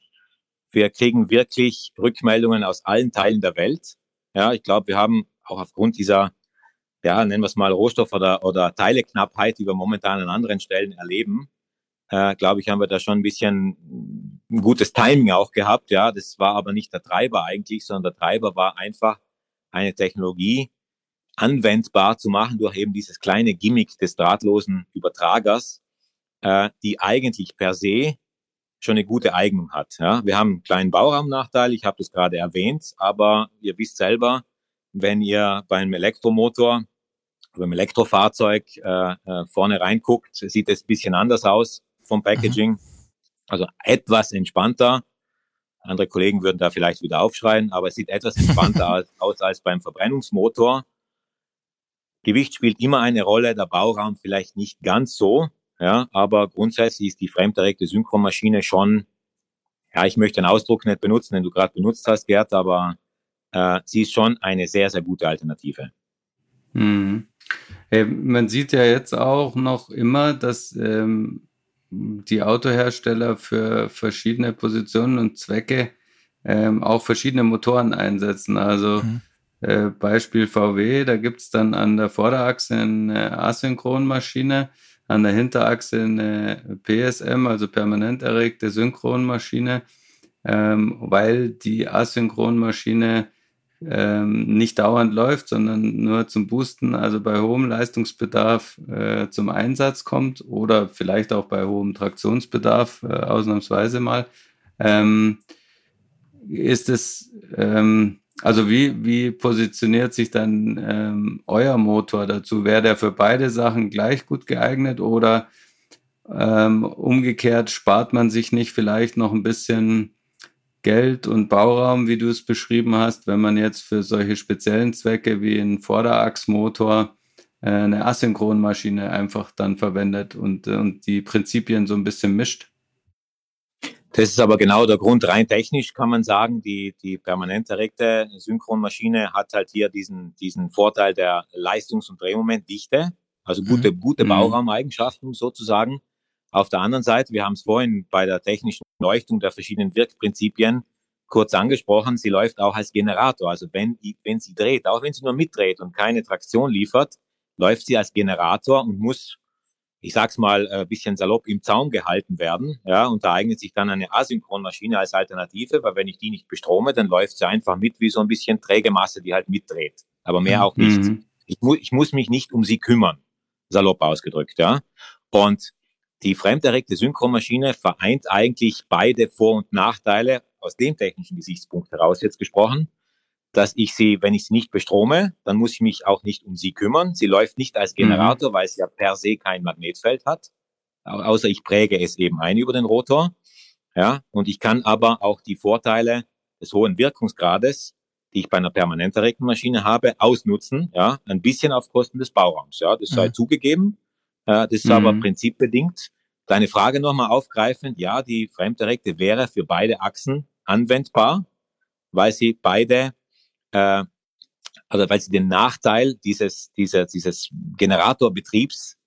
wir kriegen wirklich Rückmeldungen aus allen Teilen der Welt. Ja, ich glaube, wir haben auch aufgrund dieser, ja, nennen wir es mal Rohstoff- oder, oder Teileknappheit, die wir momentan an anderen Stellen erleben, äh, glaube ich, haben wir da schon ein bisschen ein gutes Timing auch gehabt. Ja, das war aber nicht der Treiber eigentlich, sondern der Treiber war einfach eine Technologie anwendbar zu machen durch eben dieses kleine Gimmick des drahtlosen Übertragers, äh, die eigentlich per se schon eine gute Eignung hat. Ja, wir haben einen kleinen Bauraumnachteil, ich habe das gerade erwähnt, aber ihr wisst selber, wenn ihr beim Elektromotor beim Elektrofahrzeug äh, äh, vorne reinguckt, sieht es ein bisschen anders aus vom Packaging. Mhm. Also etwas entspannter. Andere Kollegen würden da vielleicht wieder aufschreien, aber es sieht etwas entspannter aus als beim Verbrennungsmotor. Gewicht spielt immer eine Rolle, der Bauraum vielleicht nicht ganz so, ja, aber grundsätzlich ist die fremddirekte Synchromaschine schon, ja, ich möchte den Ausdruck nicht benutzen, den du gerade benutzt hast, Gerd, aber äh, sie ist schon eine sehr, sehr gute Alternative. Mhm. Hey, man sieht ja jetzt auch noch immer, dass ähm, die Autohersteller für verschiedene Positionen und Zwecke ähm, auch verschiedene Motoren einsetzen. Also mhm. äh, Beispiel VW, da gibt's dann an der Vorderachse eine Asynchronmaschine, an der Hinterachse eine PSM, also permanent erregte Synchronmaschine, ähm, weil die Asynchronmaschine ähm, nicht dauernd läuft, sondern nur zum Boosten, also bei hohem Leistungsbedarf äh, zum Einsatz kommt oder vielleicht auch bei hohem Traktionsbedarf äh, ausnahmsweise mal. Ähm, ist es, ähm, also wie, wie positioniert sich dann ähm, euer Motor dazu? Wäre der für beide Sachen gleich gut geeignet oder ähm, umgekehrt spart man sich nicht vielleicht noch ein bisschen Geld und Bauraum, wie du es beschrieben hast, wenn man jetzt für solche speziellen Zwecke wie einen Vorderachsmotor äh, eine Asynchronmaschine einfach dann verwendet und, und die Prinzipien so ein bisschen mischt? Das ist aber genau der Grund. Rein technisch kann man sagen, die, die permanent erregte Synchronmaschine hat halt hier diesen, diesen Vorteil der Leistungs- und Drehmomentdichte, also gute, mhm. gute mhm. Bauraumeigenschaften sozusagen. Auf der anderen Seite, wir haben es vorhin bei der technischen Leuchtung der verschiedenen Wirkprinzipien kurz angesprochen, sie läuft auch als Generator. Also wenn, wenn sie dreht, auch wenn sie nur mitdreht und keine Traktion liefert, läuft sie als Generator und muss ich sag's mal, ein äh, bisschen salopp im Zaum gehalten werden. Ja, und da eignet sich dann eine Asynchronmaschine als Alternative, weil wenn ich die nicht bestrome, dann läuft sie einfach mit wie so ein bisschen träge Masse, die halt mitdreht. Aber mehr auch nicht. Mhm. Ich, mu ich muss mich nicht um sie kümmern, salopp ausgedrückt, ja. Und die fremderregte Synchronmaschine vereint eigentlich beide Vor- und Nachteile aus dem technischen Gesichtspunkt heraus jetzt gesprochen dass ich sie, wenn ich sie nicht bestrome, dann muss ich mich auch nicht um sie kümmern. Sie läuft nicht als Generator, mhm. weil sie ja per se kein Magnetfeld hat, außer ich präge es eben ein über den Rotor. Ja, und ich kann aber auch die Vorteile des hohen Wirkungsgrades, die ich bei einer permanent erregten Maschine habe, ausnutzen, ja, ein bisschen auf Kosten des Bauraums. Ja, das sei mhm. zugegeben. Äh, das ist mhm. aber prinzipbedingt. Deine Frage nochmal aufgreifend. Ja, die fremderregte wäre für beide Achsen anwendbar, weil sie beide äh, also weil sie den Nachteil dieses, dieser, dieses Generatorbetriebs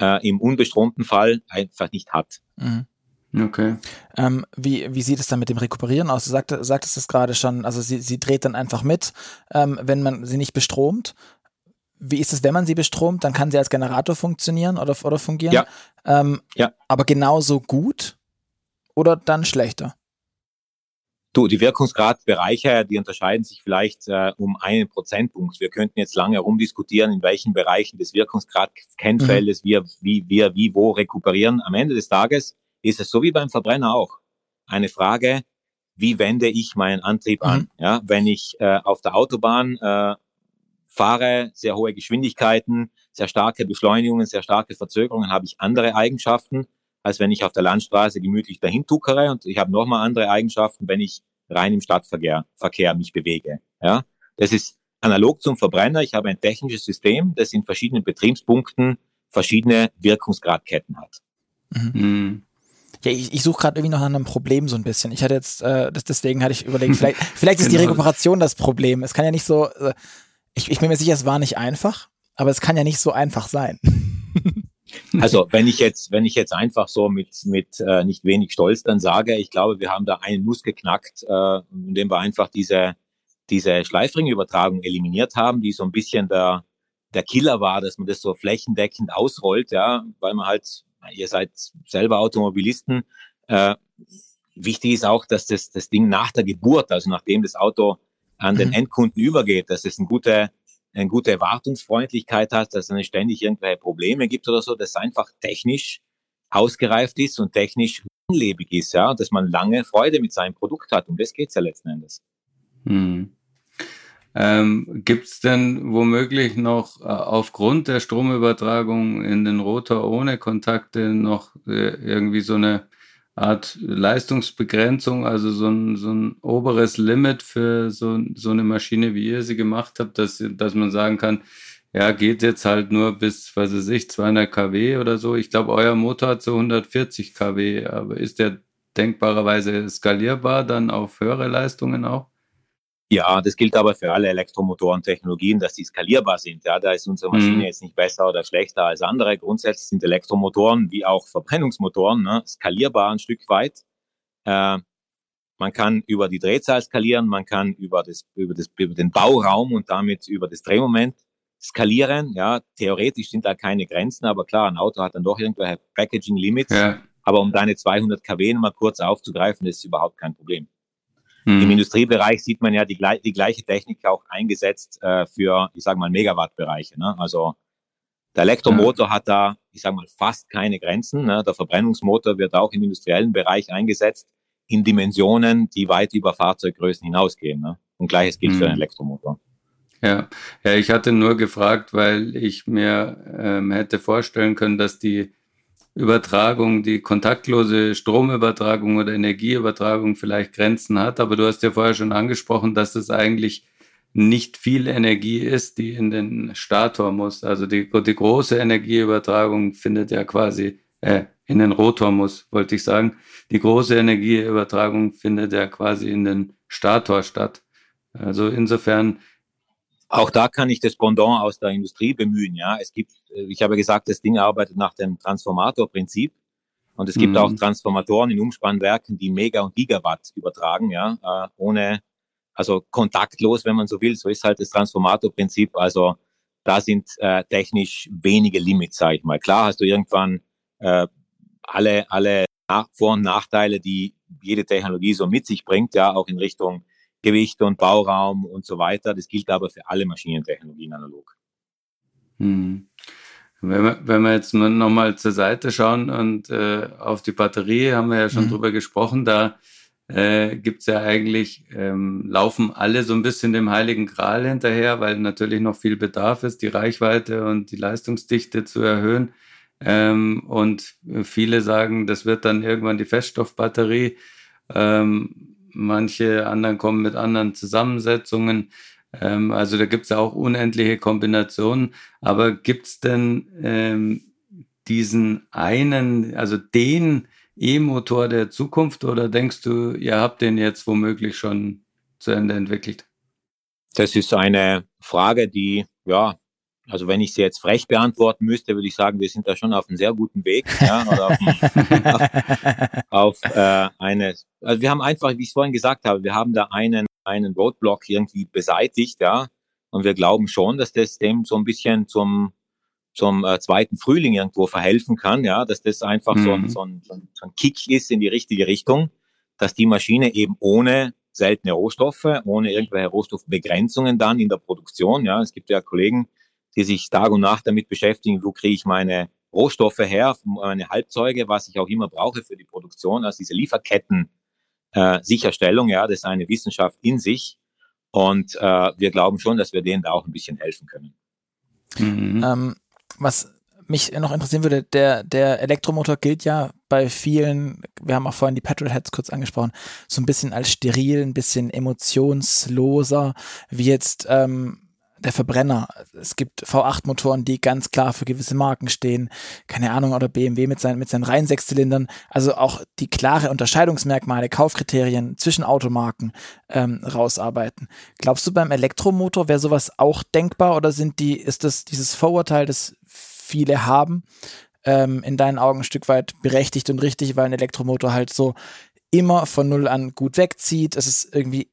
äh, im unbestromten Fall einfach nicht hat. Mhm. Okay. Ähm, wie, wie sieht es dann mit dem Rekuperieren aus? Du sagt, sagtest es gerade schon, also sie, sie dreht dann einfach mit, ähm, wenn man sie nicht bestromt. Wie ist es, wenn man sie bestromt? Dann kann sie als Generator funktionieren oder, oder fungieren. Ja. Ähm, ja. Aber genauso gut oder dann schlechter? Du, die Wirkungsgradbereiche, die unterscheiden sich vielleicht äh, um einen Prozentpunkt. Wir könnten jetzt lange rumdiskutieren, in welchen Bereichen des Wirkungsgrad-Kennfeldes mhm. wir, wie, wir wie wo rekuperieren. Am Ende des Tages ist es so wie beim Verbrenner auch eine Frage, wie wende ich meinen Antrieb mhm. an? Ja, wenn ich äh, auf der Autobahn äh, fahre, sehr hohe Geschwindigkeiten, sehr starke Beschleunigungen, sehr starke Verzögerungen, habe ich andere Eigenschaften als wenn ich auf der Landstraße gemütlich dahin tuckere und ich habe nochmal andere Eigenschaften, wenn ich rein im Stadtverkehr Verkehr mich bewege. Ja, das ist analog zum Verbrenner. Ich habe ein technisches System, das in verschiedenen Betriebspunkten verschiedene Wirkungsgradketten hat. Mhm. mhm. Ja, ich, ich suche gerade irgendwie noch nach einem Problem so ein bisschen. Ich hatte jetzt, äh, das, deswegen hatte ich überlegt, vielleicht, vielleicht ist genau. die Rekuperation das Problem. Es kann ja nicht so, äh, ich, ich bin mir sicher, es war nicht einfach, aber es kann ja nicht so einfach sein. Also wenn ich jetzt, wenn ich jetzt einfach so mit mit äh, nicht wenig Stolz dann sage, ich glaube, wir haben da einen Nuss geknackt, äh, indem wir einfach diese diese Schleifringübertragung eliminiert haben, die so ein bisschen der der Killer war, dass man das so flächendeckend ausrollt, ja, weil man halt, ihr seid selber Automobilisten. Äh, wichtig ist auch, dass das das Ding nach der Geburt, also nachdem das Auto an den mhm. Endkunden übergeht, dass es eine gute eine gute Wartungsfreundlichkeit hat, dass es nicht ständig irgendwelche Probleme gibt oder so, dass einfach technisch ausgereift ist und technisch lebig ist, ja, dass man lange Freude mit seinem Produkt hat. Und das geht's ja letzten Endes. Hm. Ähm, Gibt es denn womöglich noch äh, aufgrund der Stromübertragung in den Rotor ohne Kontakte noch äh, irgendwie so eine Art Leistungsbegrenzung, also so ein, so ein oberes Limit für so, so eine Maschine, wie ihr sie gemacht habt, dass, dass man sagen kann, ja, geht jetzt halt nur bis, was weiß ich, 200 kW oder so. Ich glaube, euer Motor hat so 140 kW, aber ist der denkbarerweise skalierbar dann auf höhere Leistungen auch? Ja, das gilt aber für alle Elektromotoren-Technologien, dass die skalierbar sind. Ja, da ist unsere Maschine mhm. jetzt nicht besser oder schlechter als andere. Grundsätzlich sind Elektromotoren wie auch Verbrennungsmotoren ne, skalierbar ein Stück weit. Äh, man kann über die Drehzahl skalieren, man kann über, das, über, das, über den Bauraum und damit über das Drehmoment skalieren. Ja, theoretisch sind da keine Grenzen, aber klar, ein Auto hat dann doch irgendwelche Packaging Limits. Ja. Aber um deine 200 kW mal kurz aufzugreifen, das ist überhaupt kein Problem. Mhm. Im Industriebereich sieht man ja die, die gleiche Technik auch eingesetzt äh, für, ich sage mal, Megawattbereiche. Ne? Also der Elektromotor ja. hat da, ich sage mal, fast keine Grenzen. Ne? Der Verbrennungsmotor wird auch im industriellen Bereich eingesetzt in Dimensionen, die weit über Fahrzeuggrößen hinausgehen. Ne? Und gleiches gilt mhm. für den Elektromotor. Ja. ja, ich hatte nur gefragt, weil ich mir ähm, hätte vorstellen können, dass die Übertragung, die kontaktlose Stromübertragung oder Energieübertragung vielleicht Grenzen hat. Aber du hast ja vorher schon angesprochen, dass es eigentlich nicht viel Energie ist, die in den Stator muss. Also die, die große Energieübertragung findet ja quasi äh, in den Rotor muss, wollte ich sagen. Die große Energieübertragung findet ja quasi in den Stator statt. Also insofern auch da kann ich das Pendant aus der Industrie bemühen. Ja, es gibt, äh, ich habe gesagt, das Ding arbeitet nach dem Transformatorprinzip. Und es gibt mhm. auch Transformatoren in Umspannwerken, die Mega und Gigawatt übertragen, ja, äh, ohne, also kontaktlos, wenn man so will. So ist halt das Transformatorprinzip. Also da sind äh, technisch wenige Limits, sag ich mal. Klar hast du irgendwann äh, alle, alle Vor- und Nachteile, die jede Technologie so mit sich bringt, ja, auch in Richtung Gewicht und Bauraum und so weiter. Das gilt aber für alle Maschinentechnologien analog. Hm. Wenn wir, wenn wir jetzt nochmal zur Seite schauen und äh, auf die Batterie, haben wir ja schon mhm. drüber gesprochen, da äh, gibt es ja eigentlich, ähm, laufen alle so ein bisschen dem Heiligen Gral hinterher, weil natürlich noch viel Bedarf ist, die Reichweite und die Leistungsdichte zu erhöhen. Ähm, und viele sagen, das wird dann irgendwann die Feststoffbatterie. Ähm, manche anderen kommen mit anderen Zusammensetzungen. Ähm, also da gibt es ja auch unendliche Kombinationen. Aber gibt es denn ähm, diesen einen, also den E-Motor der Zukunft oder denkst du, ihr habt den jetzt womöglich schon zu Ende entwickelt? Das ist eine Frage, die ja also wenn ich sie jetzt frech beantworten müsste, würde ich sagen, wir sind da schon auf einem sehr guten Weg. Ja, oder auf, auf, auf äh, eine, also wir haben einfach, wie ich es vorhin gesagt habe, wir haben da einen, einen Roadblock irgendwie beseitigt, ja. Und wir glauben schon, dass das dem so ein bisschen zum, zum äh, zweiten Frühling irgendwo verhelfen kann, ja, dass das einfach mhm. so, ein, so, ein, so ein Kick ist in die richtige Richtung, dass die Maschine eben ohne seltene Rohstoffe, ohne irgendwelche Rohstoffbegrenzungen dann in der Produktion, ja, es gibt ja Kollegen, die sich Tag und Nacht damit beschäftigen, wo kriege ich meine Rohstoffe her, meine Halbzeuge, was ich auch immer brauche für die Produktion, also diese Lieferketten äh, Sicherstellung, ja, das ist eine Wissenschaft in sich. Und äh, wir glauben schon, dass wir denen da auch ein bisschen helfen können. Mhm. Ähm, was mich noch interessieren würde, der, der Elektromotor gilt ja bei vielen, wir haben auch vorhin die Petrolheads kurz angesprochen, so ein bisschen als steril, ein bisschen emotionsloser, wie jetzt ähm, der Verbrenner. Es gibt V8-Motoren, die ganz klar für gewisse Marken stehen. Keine Ahnung, oder BMW mit seinen, mit seinen reinen Sechszylindern. Also auch die klare Unterscheidungsmerkmale, Kaufkriterien zwischen Automarken ähm, rausarbeiten. Glaubst du, beim Elektromotor wäre sowas auch denkbar oder sind die, ist das dieses Vorurteil, das viele haben, ähm, in deinen Augen ein Stück weit berechtigt und richtig, weil ein Elektromotor halt so immer von Null an gut wegzieht. Es ist irgendwie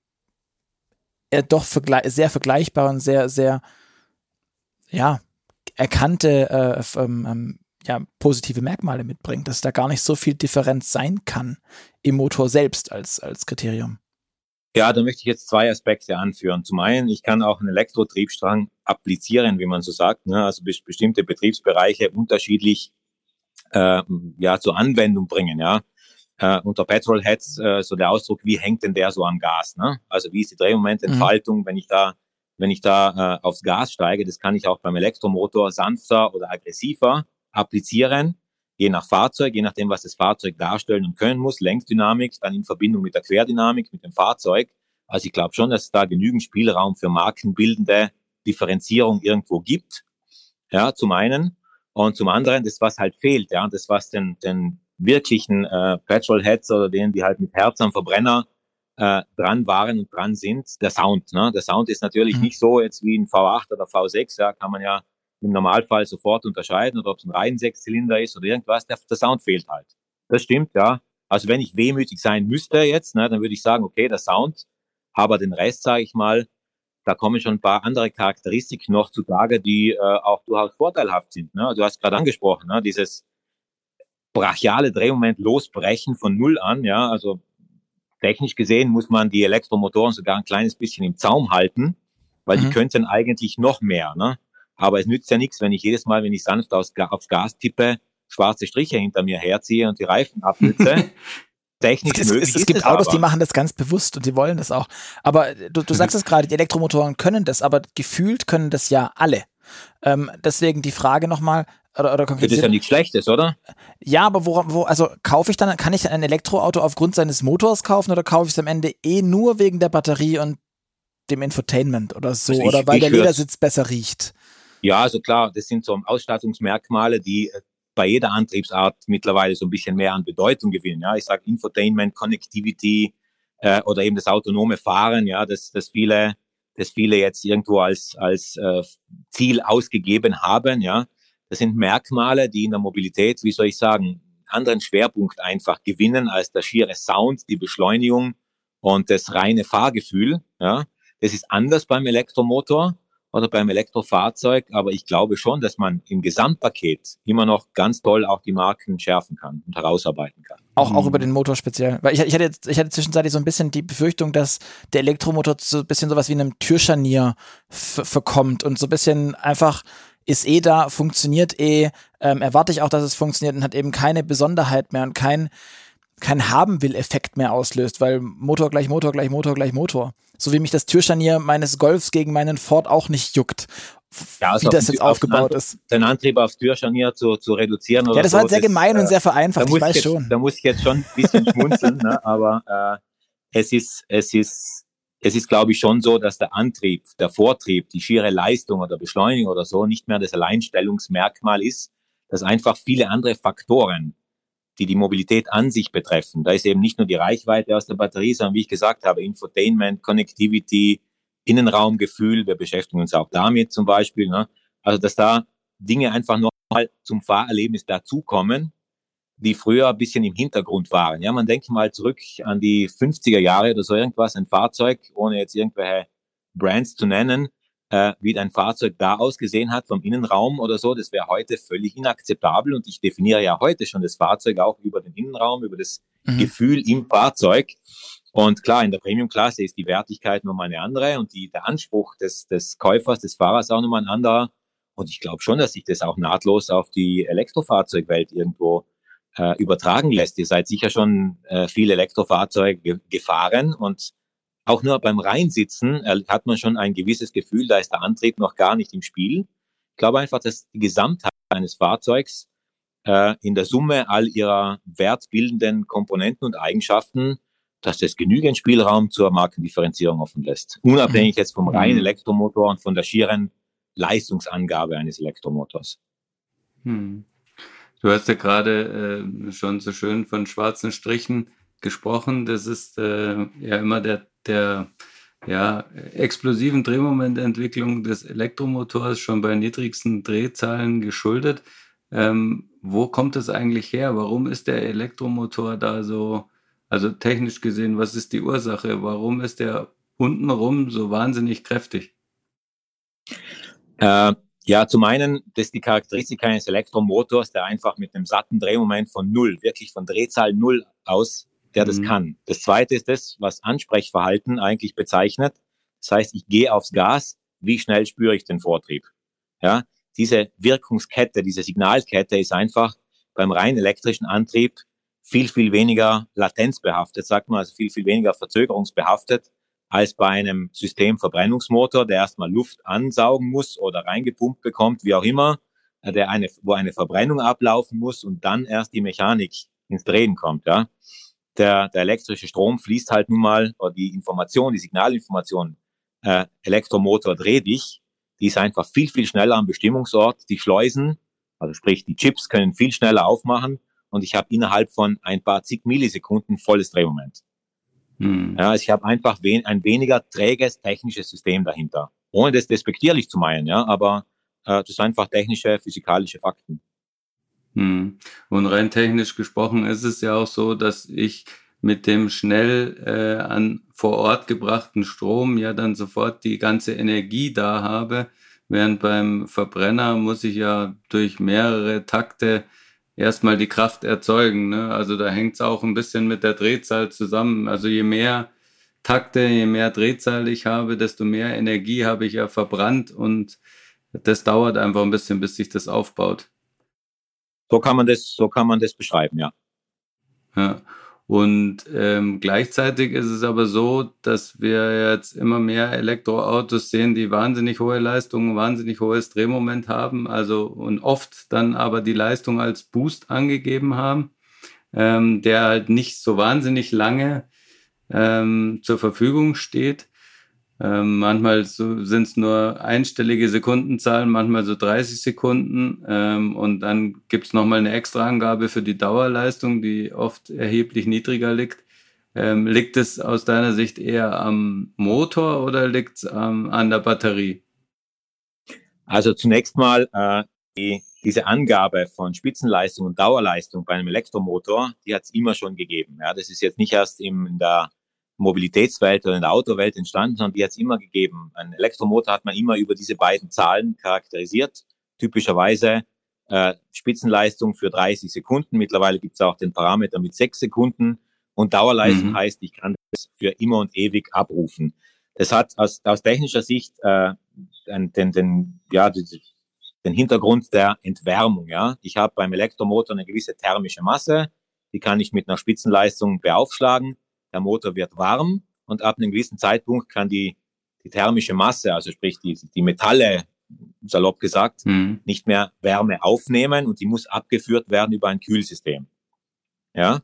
äh, doch vergle sehr vergleichbar und sehr, sehr, ja, erkannte äh, ähm, ähm, ja, positive Merkmale mitbringt, dass da gar nicht so viel Differenz sein kann im Motor selbst als, als Kriterium. Ja, da möchte ich jetzt zwei Aspekte anführen. Zum einen, ich kann auch einen Elektrotriebstrang applizieren, wie man so sagt, ne? also bestimmte Betriebsbereiche unterschiedlich äh, ja zur Anwendung bringen. Ja, äh, unter Petrolheads äh, so der Ausdruck, wie hängt denn der so am Gas? Ne? Also wie ist die Drehmomententfaltung, mhm. wenn ich da wenn ich da äh, aufs Gas steige, das kann ich auch beim Elektromotor sanfter oder aggressiver applizieren, je nach Fahrzeug, je nachdem, was das Fahrzeug darstellen und können muss, Lenkdynamik, dann in Verbindung mit der Querdynamik, mit dem Fahrzeug. Also ich glaube schon, dass es da genügend Spielraum für markenbildende Differenzierung irgendwo gibt. Ja, zum einen. Und zum anderen, das, was halt fehlt, ja, das, was den, den wirklichen äh, Petrolheads oder denen, die halt mit Herz am Verbrenner äh, dran waren und dran sind, der Sound. Ne? Der Sound ist natürlich mhm. nicht so jetzt wie ein V8 oder V6, ja, kann man ja im Normalfall sofort unterscheiden oder ob es ein rein Sechszylinder ist oder irgendwas, der, der Sound fehlt halt. Das stimmt, ja. Also wenn ich wehmütig sein müsste jetzt, ne, dann würde ich sagen, okay, der Sound, aber den Rest, sage ich mal, da kommen schon ein paar andere Charakteristiken noch zutage, die äh, auch durchaus vorteilhaft sind. Ne? Du hast gerade angesprochen, ne? dieses brachiale Drehmoment losbrechen von Null an. Ja, also technisch gesehen muss man die Elektromotoren sogar ein kleines bisschen im Zaum halten, weil mhm. die könnten eigentlich noch mehr. Ne? Aber es nützt ja nichts, wenn ich jedes Mal, wenn ich sanft aufs, Gas tippe, schwarze Striche hinter mir herziehe und die Reifen abnütze. Technisch es, möglich es, es gibt es Autos, aber. die machen das ganz bewusst und die wollen das auch. Aber du, du sagst es gerade, die Elektromotoren können das, aber gefühlt können das ja alle. Ähm, deswegen die Frage nochmal, oder, oder Das ist ja nichts Schlechtes, oder? Ja, aber wo, wo, also kaufe ich dann, kann ich ein Elektroauto aufgrund seines Motors kaufen oder kaufe ich es am Ende eh nur wegen der Batterie und dem Infotainment oder so? Also ich, oder weil der Ledersitz besser riecht? Ja, also klar, das sind so Ausstattungsmerkmale, die äh, bei jeder Antriebsart mittlerweile so ein bisschen mehr an Bedeutung gewinnen. Ja, ich sage Infotainment, Connectivity äh, oder eben das autonome Fahren, ja, das, das viele, das viele jetzt irgendwo als, als äh, Ziel ausgegeben haben, ja. Das sind Merkmale, die in der Mobilität, wie soll ich sagen, anderen Schwerpunkt einfach gewinnen als der schiere Sound, die Beschleunigung und das reine Fahrgefühl. Ja, das ist anders beim Elektromotor oder beim Elektrofahrzeug, aber ich glaube schon, dass man im Gesamtpaket immer noch ganz toll auch die Marken schärfen kann und herausarbeiten kann. Auch, auch über den Motor speziell. Weil ich, ich, hatte, ich hatte zwischenzeitlich so ein bisschen die Befürchtung, dass der Elektromotor so ein bisschen sowas wie einem Türscharnier verkommt und so ein bisschen einfach ist eh da, funktioniert eh, ähm, erwarte ich auch, dass es funktioniert und hat eben keine Besonderheit mehr und kein, kein Haben-will-Effekt mehr auslöst, weil Motor gleich Motor gleich Motor gleich Motor. So wie mich das Türscharnier meines Golfs gegen meinen Ford auch nicht juckt. Ja, also wie das jetzt aufgebaut ist. Den Antrieb aufs Türscharnier zu, zu reduzieren. Oder ja, das war so, sehr das, gemein äh, und sehr vereinfacht, ich weiß jetzt, schon. Da muss ich jetzt schon ein bisschen schmunzeln, ne? aber äh, es ist, es ist es ist, glaube ich, schon so, dass der Antrieb, der Vortrieb, die schiere Leistung oder Beschleunigung oder so nicht mehr das Alleinstellungsmerkmal ist, dass einfach viele andere Faktoren, die die Mobilität an sich betreffen, da ist eben nicht nur die Reichweite aus der Batterie, sondern wie ich gesagt habe, Infotainment, Connectivity, Innenraumgefühl, wir beschäftigen uns auch damit zum Beispiel, ne? also dass da Dinge einfach nochmal zum Fahrerlebnis dazukommen, die früher ein bisschen im Hintergrund waren. Ja, man denkt mal zurück an die 50er Jahre oder so irgendwas, ein Fahrzeug, ohne jetzt irgendwelche Brands zu nennen, äh, wie ein Fahrzeug da ausgesehen hat vom Innenraum oder so, das wäre heute völlig inakzeptabel und ich definiere ja heute schon das Fahrzeug auch über den Innenraum, über das mhm. Gefühl im Fahrzeug. Und klar, in der Premium-Klasse ist die Wertigkeit nochmal eine andere und die, der Anspruch des, des Käufers, des Fahrers auch nochmal ein anderer. Und ich glaube schon, dass sich das auch nahtlos auf die Elektrofahrzeugwelt irgendwo äh, übertragen lässt. Ihr seid sicher schon äh, viele Elektrofahrzeuge gefahren und auch nur beim Reinsitzen äh, hat man schon ein gewisses Gefühl, da ist der Antrieb noch gar nicht im Spiel. Ich glaube einfach, dass die Gesamtheit eines Fahrzeugs äh, in der Summe all ihrer wertbildenden Komponenten und Eigenschaften, dass das genügend Spielraum zur Markendifferenzierung offen lässt. Unabhängig jetzt vom reinen mhm. Elektromotor und von der schieren Leistungsangabe eines Elektromotors. Hm. Du hast ja gerade äh, schon so schön von schwarzen Strichen gesprochen. Das ist äh, ja immer der, der ja, explosiven Drehmomententwicklung des Elektromotors schon bei niedrigsten Drehzahlen geschuldet. Ähm, wo kommt das eigentlich her? Warum ist der Elektromotor da so, also technisch gesehen, was ist die Ursache? Warum ist der untenrum so wahnsinnig kräftig? Äh, ja, zum einen, das ist die Charakteristik eines Elektromotors, der einfach mit einem satten Drehmoment von null, wirklich von Drehzahl null aus, der mhm. das kann. Das zweite ist das, was Ansprechverhalten eigentlich bezeichnet. Das heißt, ich gehe aufs Gas, wie schnell spüre ich den Vortrieb? Ja, diese Wirkungskette, diese Signalkette ist einfach beim rein elektrischen Antrieb viel, viel weniger latenzbehaftet, sagt man, also viel, viel weniger verzögerungsbehaftet als bei einem Systemverbrennungsmotor, der erstmal Luft ansaugen muss oder reingepumpt bekommt, wie auch immer, äh, der eine, wo eine Verbrennung ablaufen muss und dann erst die Mechanik ins Drehen kommt, ja. Der, der elektrische Strom fließt halt nun mal, oder die Information, die Signalinformation, äh, Elektromotor dreh dich, die ist einfach viel, viel schneller am Bestimmungsort. Die Schleusen, also sprich die Chips können viel schneller aufmachen und ich habe innerhalb von ein paar zig Millisekunden volles Drehmoment. Mhm. Ja, ich habe einfach wen, ein weniger träges technisches System dahinter. Ohne das despektierlich zu meinen, ja, aber äh, das sind einfach technische, physikalische Fakten. Mhm. Und rein technisch gesprochen ist es ja auch so, dass ich mit dem schnell äh, an vor Ort gebrachten Strom ja dann sofort die ganze Energie da habe, während beim Verbrenner muss ich ja durch mehrere Takte erstmal die Kraft erzeugen. Ne? Also da hängt es auch ein bisschen mit der Drehzahl zusammen. Also je mehr Takte, je mehr Drehzahl ich habe, desto mehr Energie habe ich ja verbrannt und das dauert einfach ein bisschen, bis sich das aufbaut. So kann man das, so kann man das beschreiben, ja. Ja. Und ähm, gleichzeitig ist es aber so, dass wir jetzt immer mehr Elektroautos sehen, die wahnsinnig hohe Leistungen, wahnsinnig hohes Drehmoment haben, also und oft dann aber die Leistung als Boost angegeben haben, ähm, der halt nicht so wahnsinnig lange ähm, zur Verfügung steht. Ähm, manchmal so, sind es nur einstellige Sekundenzahlen, manchmal so 30 Sekunden. Ähm, und dann gibt es nochmal eine extra Angabe für die Dauerleistung, die oft erheblich niedriger liegt. Ähm, liegt es aus deiner Sicht eher am Motor oder liegt es ähm, an der Batterie? Also zunächst mal äh, die, diese Angabe von Spitzenleistung und Dauerleistung bei einem Elektromotor, die hat es immer schon gegeben. Ja, das ist jetzt nicht erst im, in der Mobilitätswelt oder in der Autowelt entstanden, sondern die hat es immer gegeben. Ein Elektromotor hat man immer über diese beiden Zahlen charakterisiert. Typischerweise äh, Spitzenleistung für 30 Sekunden. Mittlerweile gibt es auch den Parameter mit 6 Sekunden. Und Dauerleistung mhm. heißt, ich kann das für immer und ewig abrufen. Das hat aus, aus technischer Sicht äh, den, den, den, ja, den Hintergrund der Entwärmung. Ja, Ich habe beim Elektromotor eine gewisse thermische Masse, die kann ich mit einer Spitzenleistung beaufschlagen der Motor wird warm und ab einem gewissen Zeitpunkt kann die, die thermische Masse, also sprich die, die Metalle, salopp gesagt, mhm. nicht mehr Wärme aufnehmen und die muss abgeführt werden über ein Kühlsystem. Ja,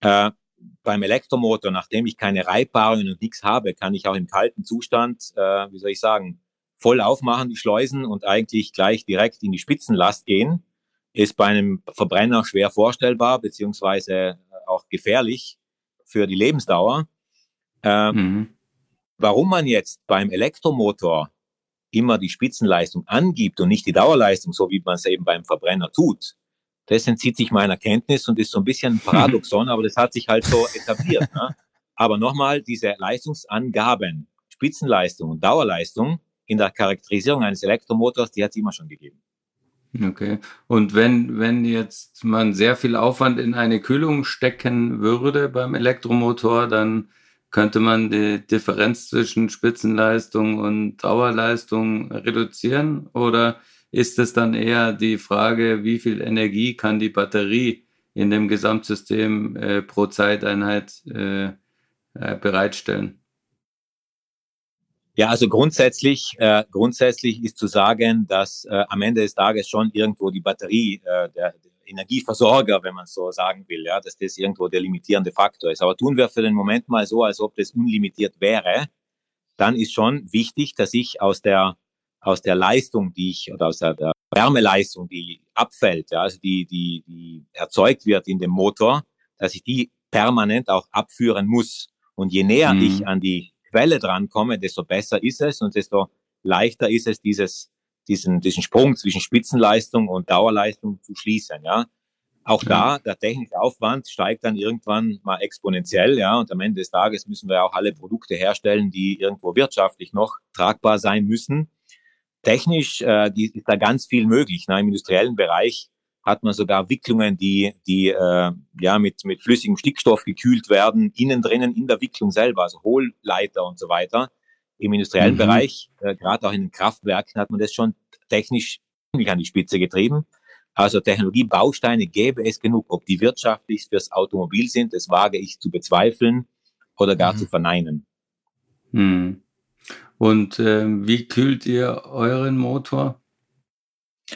äh, beim Elektromotor, nachdem ich keine Reibbarungen und nichts habe, kann ich auch im kalten Zustand, äh, wie soll ich sagen, voll aufmachen die Schleusen und eigentlich gleich direkt in die Spitzenlast gehen. Ist bei einem Verbrenner schwer vorstellbar beziehungsweise auch gefährlich für die Lebensdauer. Äh, mhm. Warum man jetzt beim Elektromotor immer die Spitzenleistung angibt und nicht die Dauerleistung, so wie man es eben beim Verbrenner tut, das entzieht sich meiner Kenntnis und ist so ein bisschen paradoxon, aber das hat sich halt so etabliert. Ne? Aber nochmal, diese Leistungsangaben, Spitzenleistung und Dauerleistung in der Charakterisierung eines Elektromotors, die hat es immer schon gegeben. Okay. Und wenn, wenn jetzt man sehr viel Aufwand in eine Kühlung stecken würde beim Elektromotor, dann könnte man die Differenz zwischen Spitzenleistung und Dauerleistung reduzieren? Oder ist es dann eher die Frage, wie viel Energie kann die Batterie in dem Gesamtsystem äh, pro Zeiteinheit äh, äh, bereitstellen? Ja, also grundsätzlich, äh, grundsätzlich ist zu sagen, dass äh, am Ende des Tages schon irgendwo die Batterie, äh, der, Energieversorger, wenn man so sagen will, ja, dass das irgendwo der limitierende Faktor ist. Aber tun wir für den Moment mal so, als ob das unlimitiert wäre, dann ist schon wichtig, dass ich aus der aus der Leistung, die ich oder aus der, der Wärmeleistung, die abfällt, ja, also die, die, die erzeugt wird in dem Motor, dass ich die permanent auch abführen muss. Und je näher mhm. ich an die Quelle drankomme, desto besser ist es und desto leichter ist es, dieses, diesen, diesen Sprung zwischen Spitzenleistung und Dauerleistung zu schließen, ja. Auch da, der technische Aufwand steigt dann irgendwann mal exponentiell, ja, und am Ende des Tages müssen wir auch alle Produkte herstellen, die irgendwo wirtschaftlich noch tragbar sein müssen. Technisch äh, ist da ganz viel möglich. Ne? Im industriellen Bereich hat man sogar Wicklungen, die, die äh, ja mit, mit flüssigem Stickstoff gekühlt werden, innen drinnen in der Wicklung selber, also Hohlleiter und so weiter. Im industriellen mhm. Bereich, äh, gerade auch in den Kraftwerken, hat man das schon technisch an die Spitze getrieben. Also Technologiebausteine gäbe es genug. Ob die wirtschaftlich fürs Automobil sind, das wage ich zu bezweifeln oder gar mhm. zu verneinen. Mhm. Und äh, wie kühlt ihr euren Motor?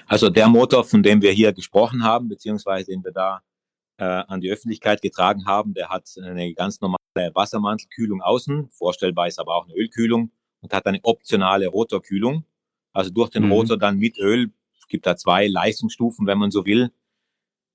Also der Motor, von dem wir hier gesprochen haben, beziehungsweise den wir da äh, an die Öffentlichkeit getragen haben, der hat eine ganz normale Wassermantelkühlung außen, vorstellbar ist aber auch eine Ölkühlung und hat eine optionale Rotorkühlung. Also durch den mhm. Rotor dann mit Öl, es gibt da zwei Leistungsstufen, wenn man so will.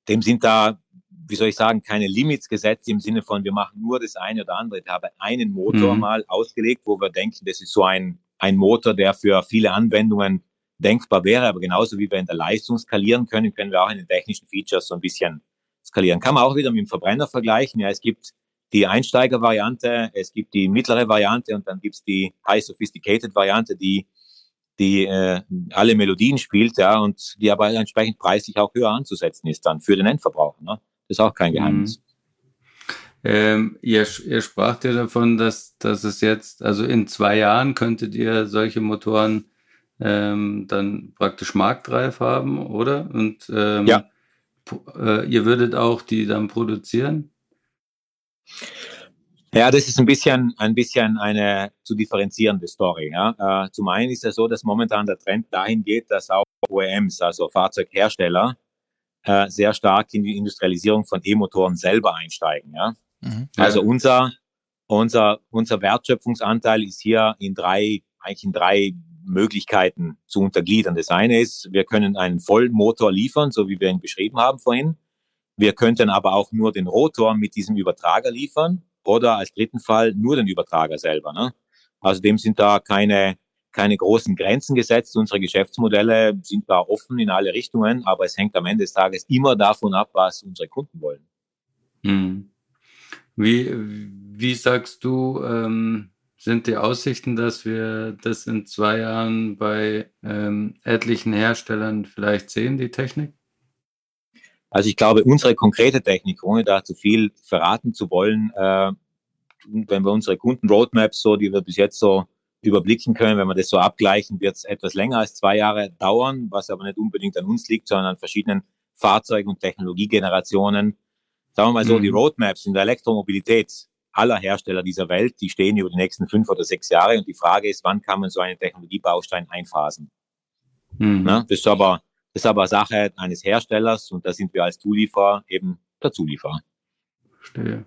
Dem sind da wie soll ich sagen, keine Limits gesetzt im Sinne von, wir machen nur das eine oder andere. Ich habe einen Motor mhm. mal ausgelegt, wo wir denken, das ist so ein, ein Motor, der für viele Anwendungen denkbar wäre. Aber genauso wie wir in der Leistung skalieren können, können wir auch in den technischen Features so ein bisschen skalieren. Kann man auch wieder mit dem Verbrenner vergleichen. Ja, es gibt die Einsteiger-Variante, es gibt die mittlere Variante und dann gibt es die High Sophisticated Variante, die die äh, alle Melodien spielt, ja, und die aber entsprechend preislich auch höher anzusetzen ist dann für den Endverbraucher. Ne? Das ist auch kein Geheimnis. Mhm. Ähm, ihr, ihr spracht ja davon, dass, dass es jetzt, also in zwei Jahren könntet ihr solche Motoren ähm, dann praktisch marktreif haben, oder? Und ähm, ja. äh, ihr würdet auch die dann produzieren? Ja, das ist ein bisschen, ein bisschen eine zu differenzierende Story. Ja. Äh, zum einen ist es so, dass momentan der Trend dahin geht, dass auch OEMs, also Fahrzeughersteller, äh, sehr stark in die Industrialisierung von E-Motoren selber einsteigen. Ja. Mhm. Also unser, unser, unser Wertschöpfungsanteil ist hier in drei, eigentlich in drei Möglichkeiten zu untergliedern. Das eine ist, wir können einen Vollmotor liefern, so wie wir ihn beschrieben haben vorhin. Wir könnten aber auch nur den Rotor mit diesem Übertrager liefern oder als dritten Fall nur den Übertrager selber. Ne? Also dem sind da keine, keine großen Grenzen gesetzt. Unsere Geschäftsmodelle sind da offen in alle Richtungen, aber es hängt am Ende des Tages immer davon ab, was unsere Kunden wollen. Hm. Wie, wie sagst du, ähm, sind die Aussichten, dass wir das in zwei Jahren bei ähm, etlichen Herstellern vielleicht sehen, die Technik? Also ich glaube, unsere konkrete Technik, ohne da zu viel verraten zu wollen, äh, wenn wir unsere Kunden-Roadmaps so, die wir bis jetzt so überblicken können, wenn wir das so abgleichen, wird es etwas länger als zwei Jahre dauern, was aber nicht unbedingt an uns liegt, sondern an verschiedenen Fahrzeugen und Technologiegenerationen. Sagen wir mal so, mhm. die Roadmaps in der Elektromobilität aller Hersteller dieser Welt, die stehen über die nächsten fünf oder sechs Jahre und die Frage ist, wann kann man so einen Technologiebaustein einphasen? Mhm. Na, das ist aber das ist aber Sache eines Herstellers und da sind wir als Zulieferer eben der Zulieferer. Verstehe.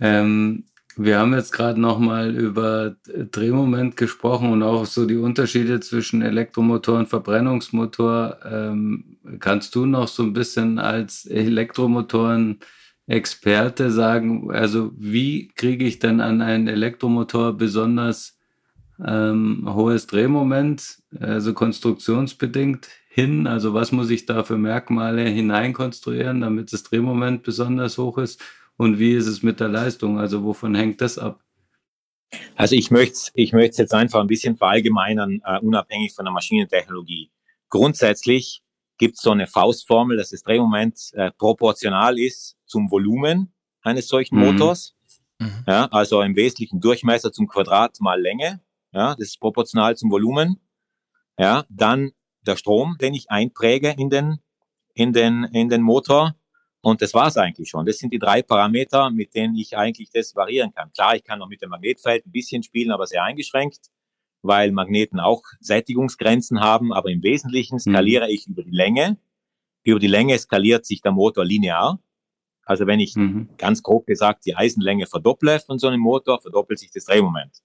Ähm, wir haben jetzt gerade nochmal über Drehmoment gesprochen und auch so die Unterschiede zwischen Elektromotor und Verbrennungsmotor. Ähm, kannst du noch so ein bisschen als Elektromotoren-Experte sagen, also wie kriege ich denn an einen Elektromotor besonders ähm, hohes Drehmoment, also konstruktionsbedingt hin? Also was muss ich da für Merkmale hineinkonstruieren, damit das Drehmoment besonders hoch ist? Und wie ist es mit der Leistung? Also wovon hängt das ab? Also ich möchte ich möchte jetzt einfach ein bisschen verallgemeinern, uh, unabhängig von der Maschinentechnologie. Grundsätzlich gibt es so eine Faustformel, dass das Drehmoment äh, proportional ist zum Volumen eines solchen mhm. Motors. Mhm. Ja, also im Wesentlichen Durchmesser zum Quadrat mal Länge. Ja, das ist proportional zum Volumen. Ja, dann der Strom, den ich einpräge in den, in den, in den Motor. Und das war's eigentlich schon. Das sind die drei Parameter, mit denen ich eigentlich das variieren kann. Klar, ich kann noch mit dem Magnetfeld ein bisschen spielen, aber sehr eingeschränkt, weil Magneten auch Sättigungsgrenzen haben. Aber im Wesentlichen mhm. skaliere mhm. ich über die Länge. Über die Länge skaliert sich der Motor linear. Also wenn ich mhm. ganz grob gesagt die Eisenlänge verdopple von so einem Motor, verdoppelt sich das Drehmoment.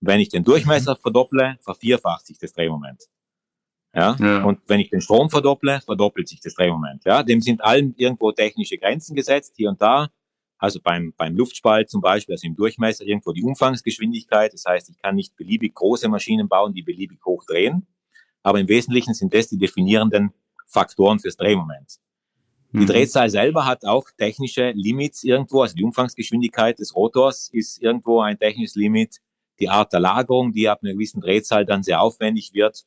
Wenn ich den Durchmesser mhm. verdopple, vervierfacht sich das Drehmoment. Ja? ja? Und wenn ich den Strom verdopple, verdoppelt sich das Drehmoment. Ja? Dem sind allen irgendwo technische Grenzen gesetzt, hier und da. Also beim, beim Luftspalt zum Beispiel, also im Durchmesser irgendwo die Umfangsgeschwindigkeit. Das heißt, ich kann nicht beliebig große Maschinen bauen, die beliebig hoch drehen. Aber im Wesentlichen sind das die definierenden Faktoren fürs Drehmoment. Die mhm. Drehzahl selber hat auch technische Limits irgendwo. Also die Umfangsgeschwindigkeit des Rotors ist irgendwo ein technisches Limit. Die Art der Lagerung, die ab einer gewissen Drehzahl dann sehr aufwendig wird,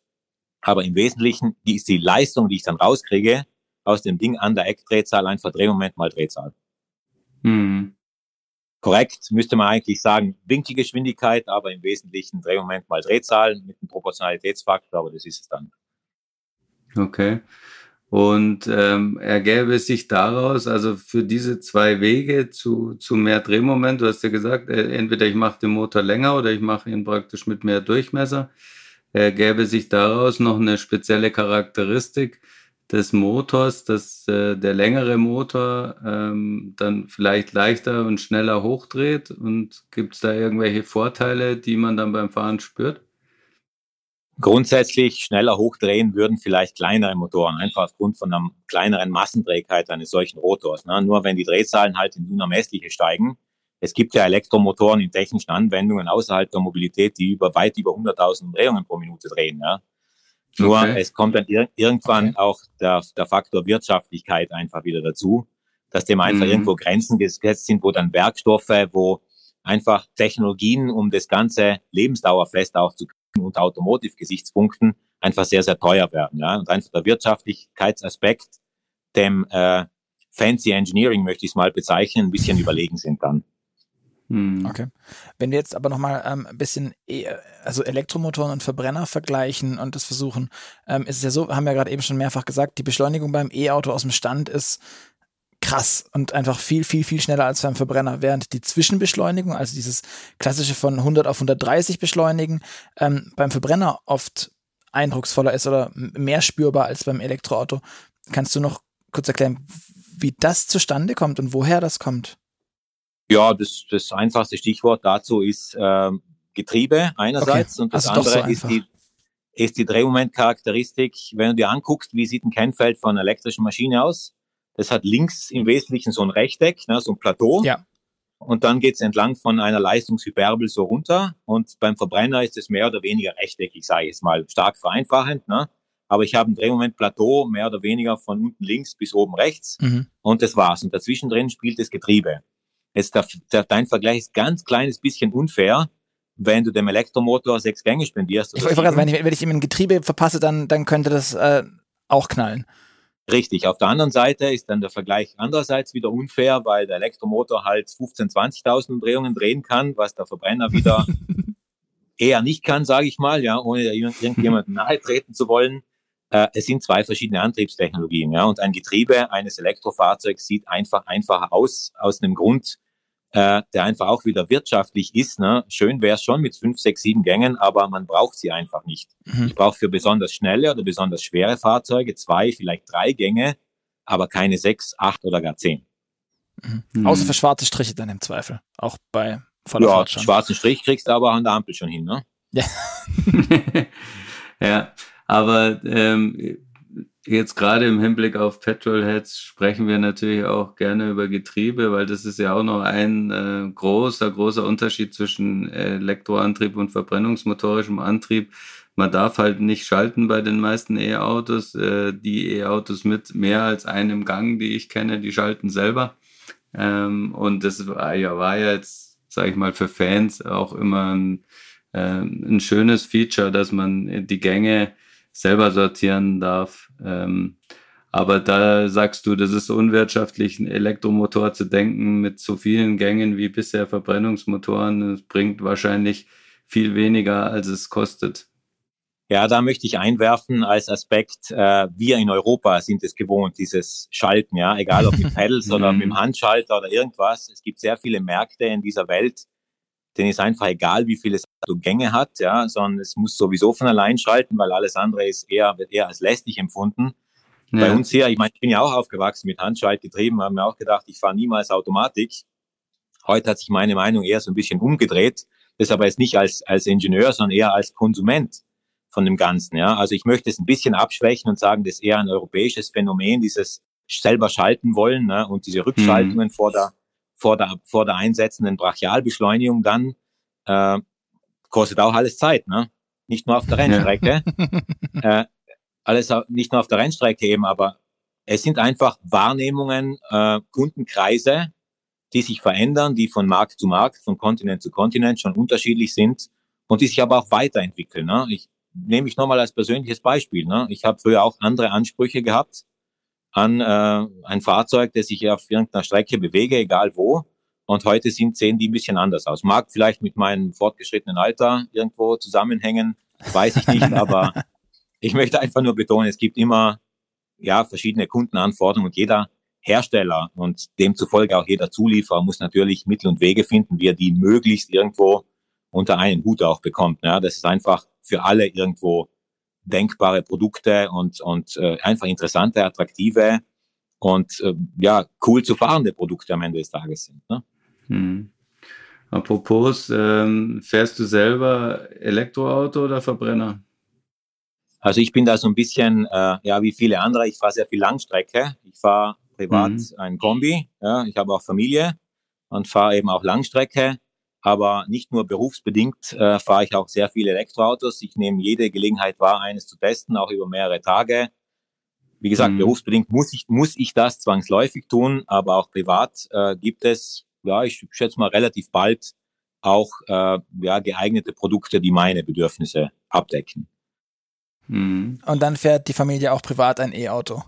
aber im Wesentlichen ist die Leistung, die ich dann rauskriege, aus dem Ding an der Eckdrehzahl einfach Drehmoment mal Drehzahl. Hm. Korrekt, müsste man eigentlich sagen, Winkelgeschwindigkeit, aber im Wesentlichen Drehmoment mal Drehzahl mit einem Proportionalitätsfaktor, aber das ist es dann. Okay. Und ähm, ergäbe sich daraus, also für diese zwei Wege zu, zu mehr Drehmoment, du hast ja gesagt, äh, entweder ich mache den Motor länger oder ich mache ihn praktisch mit mehr Durchmesser ergäbe sich daraus noch eine spezielle Charakteristik des Motors, dass äh, der längere Motor ähm, dann vielleicht leichter und schneller hochdreht? Und gibt es da irgendwelche Vorteile, die man dann beim Fahren spürt? Grundsätzlich schneller hochdrehen würden vielleicht kleinere Motoren, einfach aufgrund von einer kleineren Massenträgheit eines solchen Rotors. Ne? Nur wenn die Drehzahlen halt in unermessliche steigen, es gibt ja Elektromotoren in technischen Anwendungen außerhalb der Mobilität, die über weit über 100.000 Umdrehungen pro Minute drehen. Ja? Nur okay. es kommt dann ir irgendwann okay. auch der, der Faktor Wirtschaftlichkeit einfach wieder dazu, dass dem einfach mhm. irgendwo Grenzen gesetzt sind, wo dann Werkstoffe, wo einfach Technologien, um das ganze Lebensdauerfest auch zu unter Automotive-Gesichtspunkten einfach sehr, sehr teuer werden. Ja? Und einfach der Wirtschaftlichkeitsaspekt dem äh, Fancy Engineering, möchte ich es mal bezeichnen, ein bisschen überlegen sind dann. Hm. Okay. Wenn wir jetzt aber nochmal ähm, ein bisschen e also Elektromotoren und Verbrenner vergleichen und das versuchen, ähm, ist es ja so, haben wir gerade eben schon mehrfach gesagt, die Beschleunigung beim E-Auto aus dem Stand ist krass und einfach viel, viel, viel schneller als beim Verbrenner, während die Zwischenbeschleunigung, also dieses klassische von 100 auf 130 beschleunigen, ähm, beim Verbrenner oft eindrucksvoller ist oder mehr spürbar als beim Elektroauto. Kannst du noch kurz erklären, wie das zustande kommt und woher das kommt? Ja, das, das einfachste Stichwort dazu ist äh, Getriebe einerseits okay. und das also andere so ist die ist die Drehmomentcharakteristik. Wenn du dir anguckst, wie sieht ein Kennfeld von einer elektrischen Maschine aus? Das hat links im Wesentlichen so ein Rechteck, ne, so ein Plateau. Ja. Und dann geht's entlang von einer Leistungshyperbel so runter. Und beim Verbrenner ist es mehr oder weniger rechteckig, sage ich jetzt mal, stark vereinfachend. Ne? Aber ich habe ein Drehmoment-Plateau mehr oder weniger von unten links bis oben rechts. Mhm. Und das war's. Und dazwischen drin spielt das Getriebe. Jetzt der, der, dein Vergleich ist ganz kleines bisschen unfair, wenn du dem Elektromotor sechs Gänge spendierst. Ich, ich wenn ich, wenn ich ihm ein Getriebe verpasse, dann, dann könnte das äh, auch knallen. Richtig. Auf der anderen Seite ist dann der Vergleich andererseits wieder unfair, weil der Elektromotor halt 15.000, 20.000 Umdrehungen drehen kann, was der Verbrenner wieder eher nicht kann, sage ich mal, ja, ohne irgendjemandem nahe treten zu wollen. Äh, es sind zwei verschiedene Antriebstechnologien, ja, und ein Getriebe eines Elektrofahrzeugs sieht einfach einfacher aus, aus einem Grund, äh, der einfach auch wieder wirtschaftlich ist. Ne? Schön wäre es schon mit fünf, sechs, sieben Gängen, aber man braucht sie einfach nicht. Mhm. Ich brauche für besonders schnelle oder besonders schwere Fahrzeuge zwei, vielleicht drei Gänge, aber keine sechs, acht oder gar zehn. Mhm. Mhm. Außer für schwarze Striche dann im Zweifel. Auch bei voller ja, Fahrt schon. schwarzen Strich kriegst du aber an der Ampel schon hin, ne? Ja. ja, aber ähm, jetzt gerade im Hinblick auf Petrolheads sprechen wir natürlich auch gerne über Getriebe, weil das ist ja auch noch ein äh, großer, großer Unterschied zwischen Elektroantrieb und verbrennungsmotorischem Antrieb. Man darf halt nicht schalten bei den meisten E-Autos. Äh, die E-Autos mit mehr als einem Gang, die ich kenne, die schalten selber. Ähm, und das war ja, war ja jetzt, sage ich mal, für Fans auch immer ein, äh, ein schönes Feature, dass man die Gänge selber sortieren darf. Ähm, aber da sagst du, das ist unwirtschaftlich, einen Elektromotor zu denken mit so vielen Gängen wie bisher Verbrennungsmotoren. Es bringt wahrscheinlich viel weniger, als es kostet. Ja, da möchte ich einwerfen als Aspekt, äh, wir in Europa sind es gewohnt, dieses Schalten, ja, egal ob mit Pedals oder mit dem Handschalter oder irgendwas. Es gibt sehr viele Märkte in dieser Welt, denen ist einfach egal, wie viele Gänge hat, ja, sondern es muss sowieso von allein schalten, weil alles andere ist eher, wird eher als lästig empfunden. Ja. Bei uns hier, ich meine, ich bin ja auch aufgewachsen mit Handschaltgetrieben, haben mir auch gedacht, ich fahre niemals Automatik. Heute hat sich meine Meinung eher so ein bisschen umgedreht. Das aber jetzt nicht als, als Ingenieur, sondern eher als Konsument von dem Ganzen. Ja, also ich möchte es ein bisschen abschwächen und sagen, das ist eher ein europäisches Phänomen, dieses selber schalten wollen ne, und diese Rückschaltungen mhm. vor der vor der, vor der einsetzenden Brachialbeschleunigung dann äh, kostet auch alles Zeit, ne? Nicht nur auf der Rennstrecke. Ja. äh, alles nicht nur auf der Rennstrecke eben, aber es sind einfach Wahrnehmungen, äh, Kundenkreise, die sich verändern, die von Markt zu Markt, von Kontinent zu Kontinent schon unterschiedlich sind und die sich aber auch weiterentwickeln. Ne? Ich nehme ich nochmal als persönliches Beispiel. Ne? Ich habe früher auch andere Ansprüche gehabt an äh, ein Fahrzeug, das ich auf irgendeiner Strecke bewege, egal wo. Und heute sind, sehen die ein bisschen anders aus. Mag vielleicht mit meinem fortgeschrittenen Alter irgendwo zusammenhängen, weiß ich nicht, aber ich möchte einfach nur betonen, es gibt immer ja verschiedene Kundenanforderungen und jeder Hersteller und demzufolge auch jeder Zulieferer muss natürlich Mittel und Wege finden, wie er die möglichst irgendwo unter einen Hut auch bekommt. Ja, das ist einfach für alle irgendwo denkbare Produkte und, und äh, einfach interessante, attraktive und äh, ja, cool zu fahrende Produkte am Ende des Tages sind. Ne? Hm. Apropos, ähm, fährst du selber Elektroauto oder Verbrenner? Also ich bin da so ein bisschen, äh, ja, wie viele andere. Ich fahre sehr viel Langstrecke. Ich fahre privat mhm. ein Kombi. Ja, ich habe auch Familie und fahre eben auch Langstrecke. Aber nicht nur berufsbedingt äh, fahre ich auch sehr viele Elektroautos. Ich nehme jede Gelegenheit wahr, eines zu testen, auch über mehrere Tage. Wie gesagt, mhm. berufsbedingt muss ich, muss ich das zwangsläufig tun, aber auch privat äh, gibt es, ja, ich schätze mal relativ bald auch äh, ja, geeignete Produkte, die meine Bedürfnisse abdecken. Mhm. Und dann fährt die Familie auch privat ein E-Auto?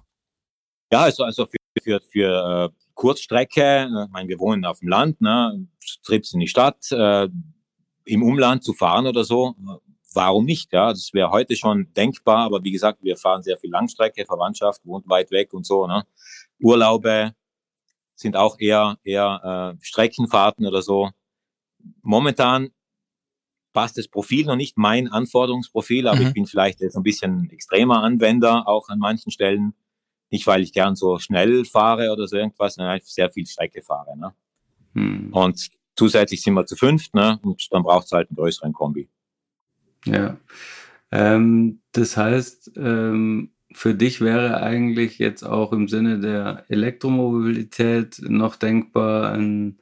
Ja, also, also für, für, für äh, Kurzstrecke, ich meine, wir wohnen auf dem Land, ne, Trips in die Stadt, äh, im Umland zu fahren oder so, warum nicht? Ja, das wäre heute schon denkbar, aber wie gesagt, wir fahren sehr viel Langstrecke, Verwandtschaft wohnt weit weg und so. Ne? Urlaube sind auch eher eher äh, Streckenfahrten oder so. Momentan passt das Profil noch nicht mein Anforderungsprofil, aber mhm. ich bin vielleicht jetzt ein bisschen extremer Anwender auch an manchen Stellen. Nicht, weil ich gern so schnell fahre oder so irgendwas, sondern ich sehr viel Strecke fahre. Ne? Mhm. Und zusätzlich sind wir zu fünft, ne? Und dann braucht es halt einen größeren Kombi. Ja. Ähm, das heißt, ähm, für dich wäre eigentlich jetzt auch im Sinne der Elektromobilität noch denkbar ein,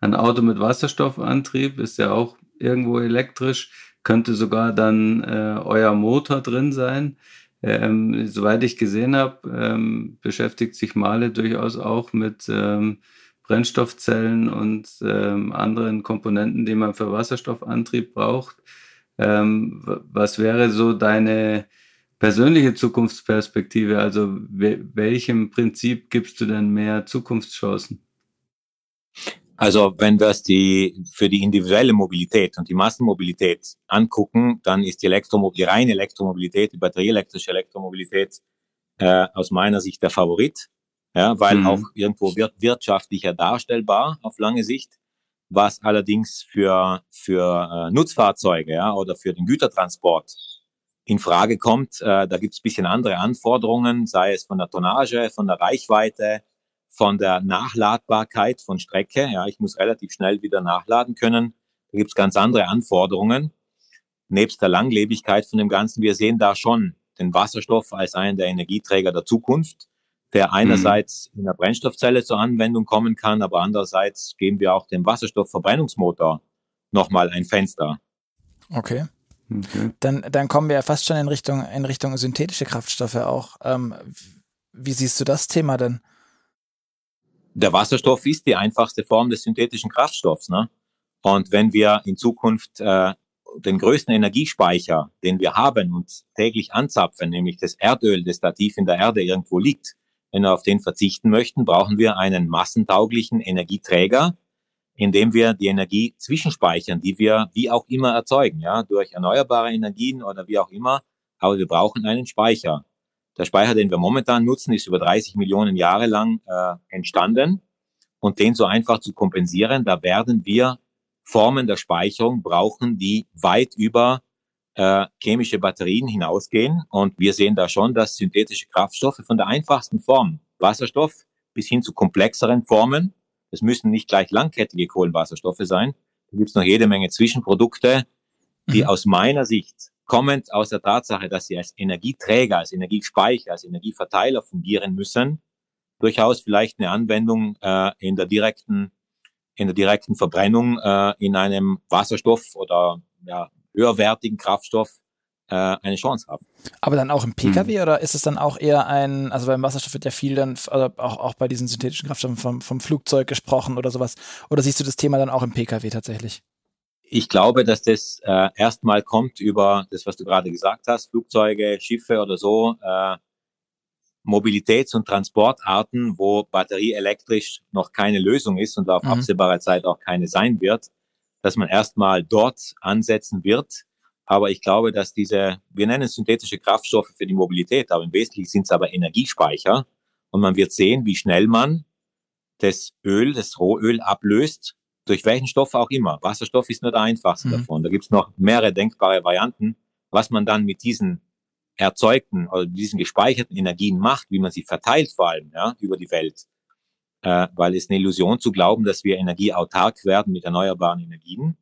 ein Auto mit Wasserstoffantrieb, ist ja auch irgendwo elektrisch, könnte sogar dann äh, euer Motor drin sein. Ähm, soweit ich gesehen habe, ähm, beschäftigt sich Male durchaus auch mit ähm, Brennstoffzellen und ähm, anderen Komponenten, die man für Wasserstoffantrieb braucht. Ähm, was wäre so deine persönliche Zukunftsperspektive? Also welchem Prinzip gibst du denn mehr Zukunftschancen? Also wenn wir es die, für die individuelle Mobilität und die Massenmobilität angucken, dann ist die, Elektromob die reine Elektromobilität, die batterieelektrische Elektromobilität äh, aus meiner Sicht der Favorit, ja, weil mhm. auch irgendwo wir wirtschaftlicher darstellbar auf lange Sicht was allerdings für, für äh, Nutzfahrzeuge ja, oder für den Gütertransport in Frage kommt. Äh, da gibt es bisschen andere Anforderungen, sei es von der Tonnage, von der Reichweite, von der Nachladbarkeit von Strecke. Ja, ich muss relativ schnell wieder nachladen können. Da gibt es ganz andere Anforderungen. Nebst der Langlebigkeit von dem Ganzen, wir sehen da schon den Wasserstoff als einen der Energieträger der Zukunft der einerseits mhm. in der Brennstoffzelle zur Anwendung kommen kann, aber andererseits geben wir auch dem Wasserstoffverbrennungsmotor nochmal ein Fenster. Okay. okay. Dann, dann kommen wir ja fast schon in Richtung, in Richtung synthetische Kraftstoffe auch. Ähm, wie siehst du das Thema denn? Der Wasserstoff ist die einfachste Form des synthetischen Kraftstoffs. Ne? Und wenn wir in Zukunft äh, den größten Energiespeicher, den wir haben und täglich anzapfen, nämlich das Erdöl, das da tief in der Erde irgendwo liegt, wenn wir auf den verzichten möchten, brauchen wir einen massentauglichen Energieträger, in dem wir die Energie zwischenspeichern, die wir wie auch immer erzeugen, ja, durch erneuerbare Energien oder wie auch immer. Aber wir brauchen einen Speicher. Der Speicher, den wir momentan nutzen, ist über 30 Millionen Jahre lang äh, entstanden. Und den so einfach zu kompensieren, da werden wir Formen der Speicherung brauchen, die weit über äh, chemische Batterien hinausgehen. Und wir sehen da schon, dass synthetische Kraftstoffe von der einfachsten Form, Wasserstoff, bis hin zu komplexeren Formen, das müssen nicht gleich langkettige Kohlenwasserstoffe sein, da gibt es noch jede Menge Zwischenprodukte, die mhm. aus meiner Sicht kommend aus der Tatsache, dass sie als Energieträger, als Energiespeicher, als Energieverteiler fungieren müssen, durchaus vielleicht eine Anwendung äh, in der direkten in der direkten Verbrennung äh, in einem Wasserstoff oder ja, höherwertigen Kraftstoff äh, eine Chance haben. Aber dann auch im Pkw mhm. oder ist es dann auch eher ein, also beim Wasserstoff wird ja viel dann, also auch, auch bei diesen synthetischen Kraftstoffen vom, vom Flugzeug gesprochen oder sowas. Oder siehst du das Thema dann auch im Pkw tatsächlich? Ich glaube, dass das äh, erstmal kommt über das, was du gerade gesagt hast, Flugzeuge, Schiffe oder so, äh, Mobilitäts- und Transportarten, wo batterieelektrisch noch keine Lösung ist und auf mhm. absehbare Zeit auch keine sein wird dass man erstmal dort ansetzen wird. Aber ich glaube, dass diese, wir nennen es synthetische Kraftstoffe für die Mobilität, aber im Wesentlichen sind es aber Energiespeicher. Und man wird sehen, wie schnell man das Öl, das Rohöl ablöst, durch welchen Stoff auch immer. Wasserstoff ist nur der einfachste mhm. davon. Da gibt es noch mehrere denkbare Varianten, was man dann mit diesen erzeugten oder diesen gespeicherten Energien macht, wie man sie verteilt vor allem ja, über die Welt äh, weil es eine Illusion zu glauben, dass wir energieautark werden mit erneuerbaren Energien.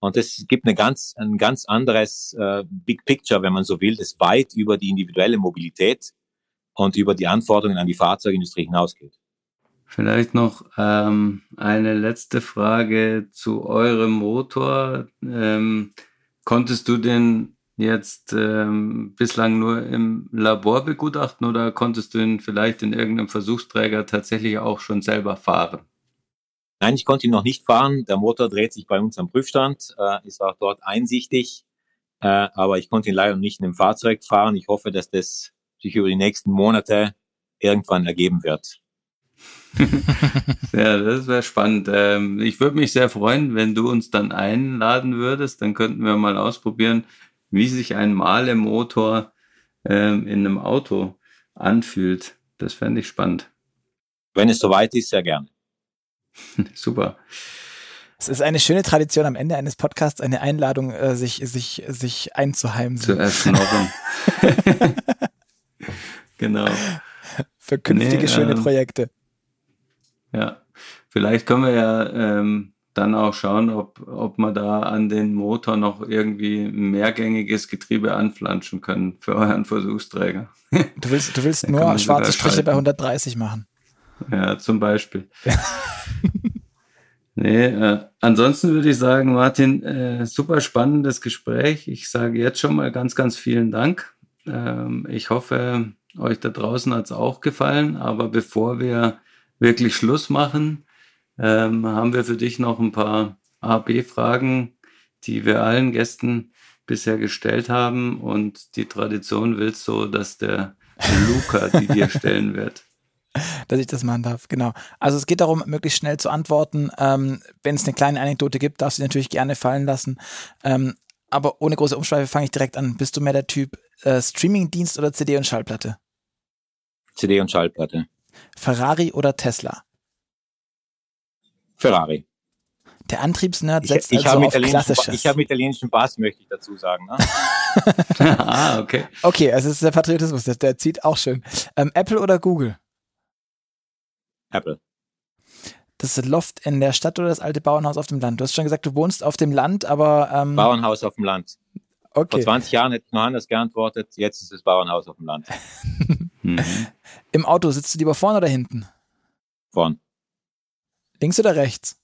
Und es gibt eine ganz, ein ganz anderes äh, Big Picture, wenn man so will, das weit über die individuelle Mobilität und über die Anforderungen an die Fahrzeugindustrie hinausgeht. Vielleicht noch ähm, eine letzte Frage zu eurem Motor. Ähm, konntest du den jetzt ähm, bislang nur im Labor begutachten oder konntest du ihn vielleicht in irgendeinem Versuchsträger tatsächlich auch schon selber fahren? Nein, ich konnte ihn noch nicht fahren. Der Motor dreht sich bei uns am Prüfstand, äh, ist auch dort einsichtig, äh, aber ich konnte ihn leider nicht in dem Fahrzeug fahren. Ich hoffe, dass das sich über die nächsten Monate irgendwann ergeben wird. ja, das wäre spannend. Ähm, ich würde mich sehr freuen, wenn du uns dann einladen würdest. Dann könnten wir mal ausprobieren, wie sich ein Malemotor ähm, in einem Auto anfühlt. Das fände ich spannend. Wenn es soweit ist, sehr gern. Super. Es ist eine schöne Tradition am Ende eines Podcasts, eine Einladung, äh, sich, sich, sich einzuheimsen. Zu erschnorren. genau. Für künftige nee, schöne ähm, Projekte. Ja, vielleicht können wir ja ähm, dann auch schauen, ob, ob wir da an den Motor noch irgendwie ein mehrgängiges Getriebe anflanschen können für euren Versuchsträger. Du willst, du willst nur schwarze Striche bei 130 machen. Ja, zum Beispiel. nee, äh, ansonsten würde ich sagen, Martin, äh, super spannendes Gespräch. Ich sage jetzt schon mal ganz, ganz vielen Dank. Ähm, ich hoffe, euch da draußen hat es auch gefallen. Aber bevor wir wirklich Schluss machen, ähm, haben wir für dich noch ein paar A-B-Fragen, die wir allen Gästen bisher gestellt haben. Und die Tradition will so, dass der Luca die dir stellen wird. Dass ich das machen darf, genau. Also es geht darum, möglichst schnell zu antworten. Ähm, Wenn es eine kleine Anekdote gibt, darfst du natürlich gerne fallen lassen. Ähm, aber ohne große Umschweife fange ich direkt an. Bist du mehr der Typ äh, Streamingdienst oder CD und Schallplatte? CD und Schallplatte. Ferrari oder Tesla? Ferrari. Der Antriebsnerd setzt ich, ich also auf klassisches. Ich habe italienischen Pass, möchte ich dazu sagen. Ne? ah, okay. Okay, also es ist der Patriotismus, der, der zieht auch schön. Ähm, Apple oder Google? Apple. Das Loft in der Stadt oder das alte Bauernhaus auf dem Land? Du hast schon gesagt, du wohnst auf dem Land, aber... Ähm, Bauernhaus auf dem Land. Okay. Vor 20 Jahren hätte ich noch anders geantwortet, jetzt ist es Bauernhaus auf dem Land. mhm. Im Auto sitzt du lieber vorne oder hinten? Vorn. Links oder rechts?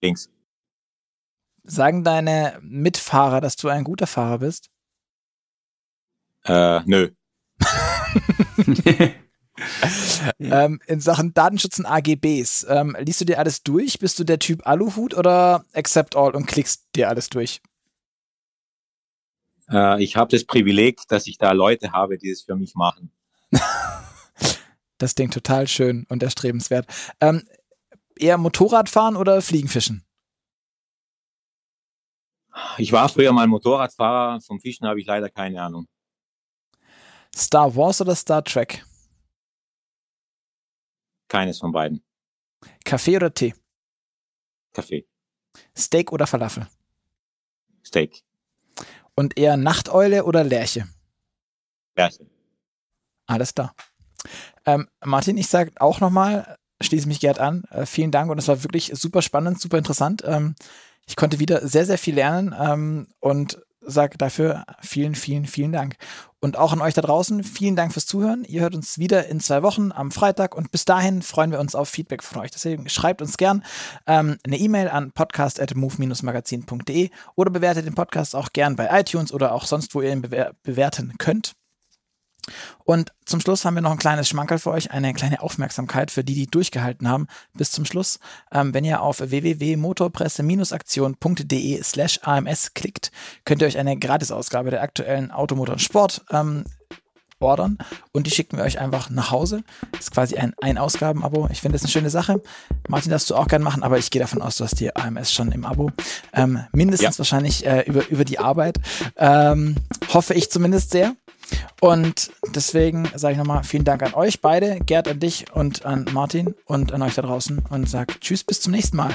Links. Sagen deine Mitfahrer, dass du ein guter Fahrer bist? Äh, nö. ähm, in Sachen Datenschutz und AGBs, ähm, liest du dir alles durch? Bist du der Typ Aluhut oder Accept All und klickst dir alles durch? Äh, ich habe das Privileg, dass ich da Leute habe, die es für mich machen. das Ding total schön und erstrebenswert. Ähm, eher Motorradfahren oder Fliegenfischen? Ich war früher mal Motorradfahrer, vom Fischen habe ich leider keine Ahnung. Star Wars oder Star Trek? Keines von beiden. Kaffee oder Tee? Kaffee. Steak oder Falafel? Steak. Und eher Nachteule oder Lerche? Lerche. Alles klar. Ähm, Martin, ich sage auch nochmal, schließe mich Gerd an. Äh, vielen Dank und es war wirklich super spannend, super interessant. Ähm, ich konnte wieder sehr, sehr viel lernen ähm, und sage dafür vielen, vielen, vielen Dank. Und auch an euch da draußen, vielen Dank fürs Zuhören. Ihr hört uns wieder in zwei Wochen am Freitag und bis dahin freuen wir uns auf Feedback von euch. Deswegen schreibt uns gern ähm, eine E-Mail an podcast.move-magazin.de oder bewertet den Podcast auch gern bei iTunes oder auch sonst, wo ihr ihn bewer bewerten könnt. Und zum Schluss haben wir noch ein kleines Schmankerl für euch, eine kleine Aufmerksamkeit für die, die durchgehalten haben bis zum Schluss. Ähm, wenn ihr auf www.motorpresse-aktion.de slash AMS klickt, könnt ihr euch eine Gratisausgabe der aktuellen Automotor und Sport ähm, ordern und die schicken wir euch einfach nach Hause. Das ist quasi ein Ein-Ausgaben-Abo. Ich finde das eine schöne Sache. Martin, darfst du auch gerne machen, aber ich gehe davon aus, du hast die AMS schon im Abo. Ähm, mindestens ja. wahrscheinlich äh, über, über die Arbeit. Ähm, hoffe ich zumindest sehr. Und deswegen sage ich nochmal vielen Dank an euch beide, Gerd an dich und an Martin und an euch da draußen und sage Tschüss, bis zum nächsten Mal.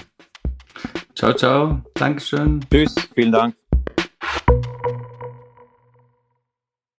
Ciao, ciao. Dankeschön. Tschüss, vielen Dank.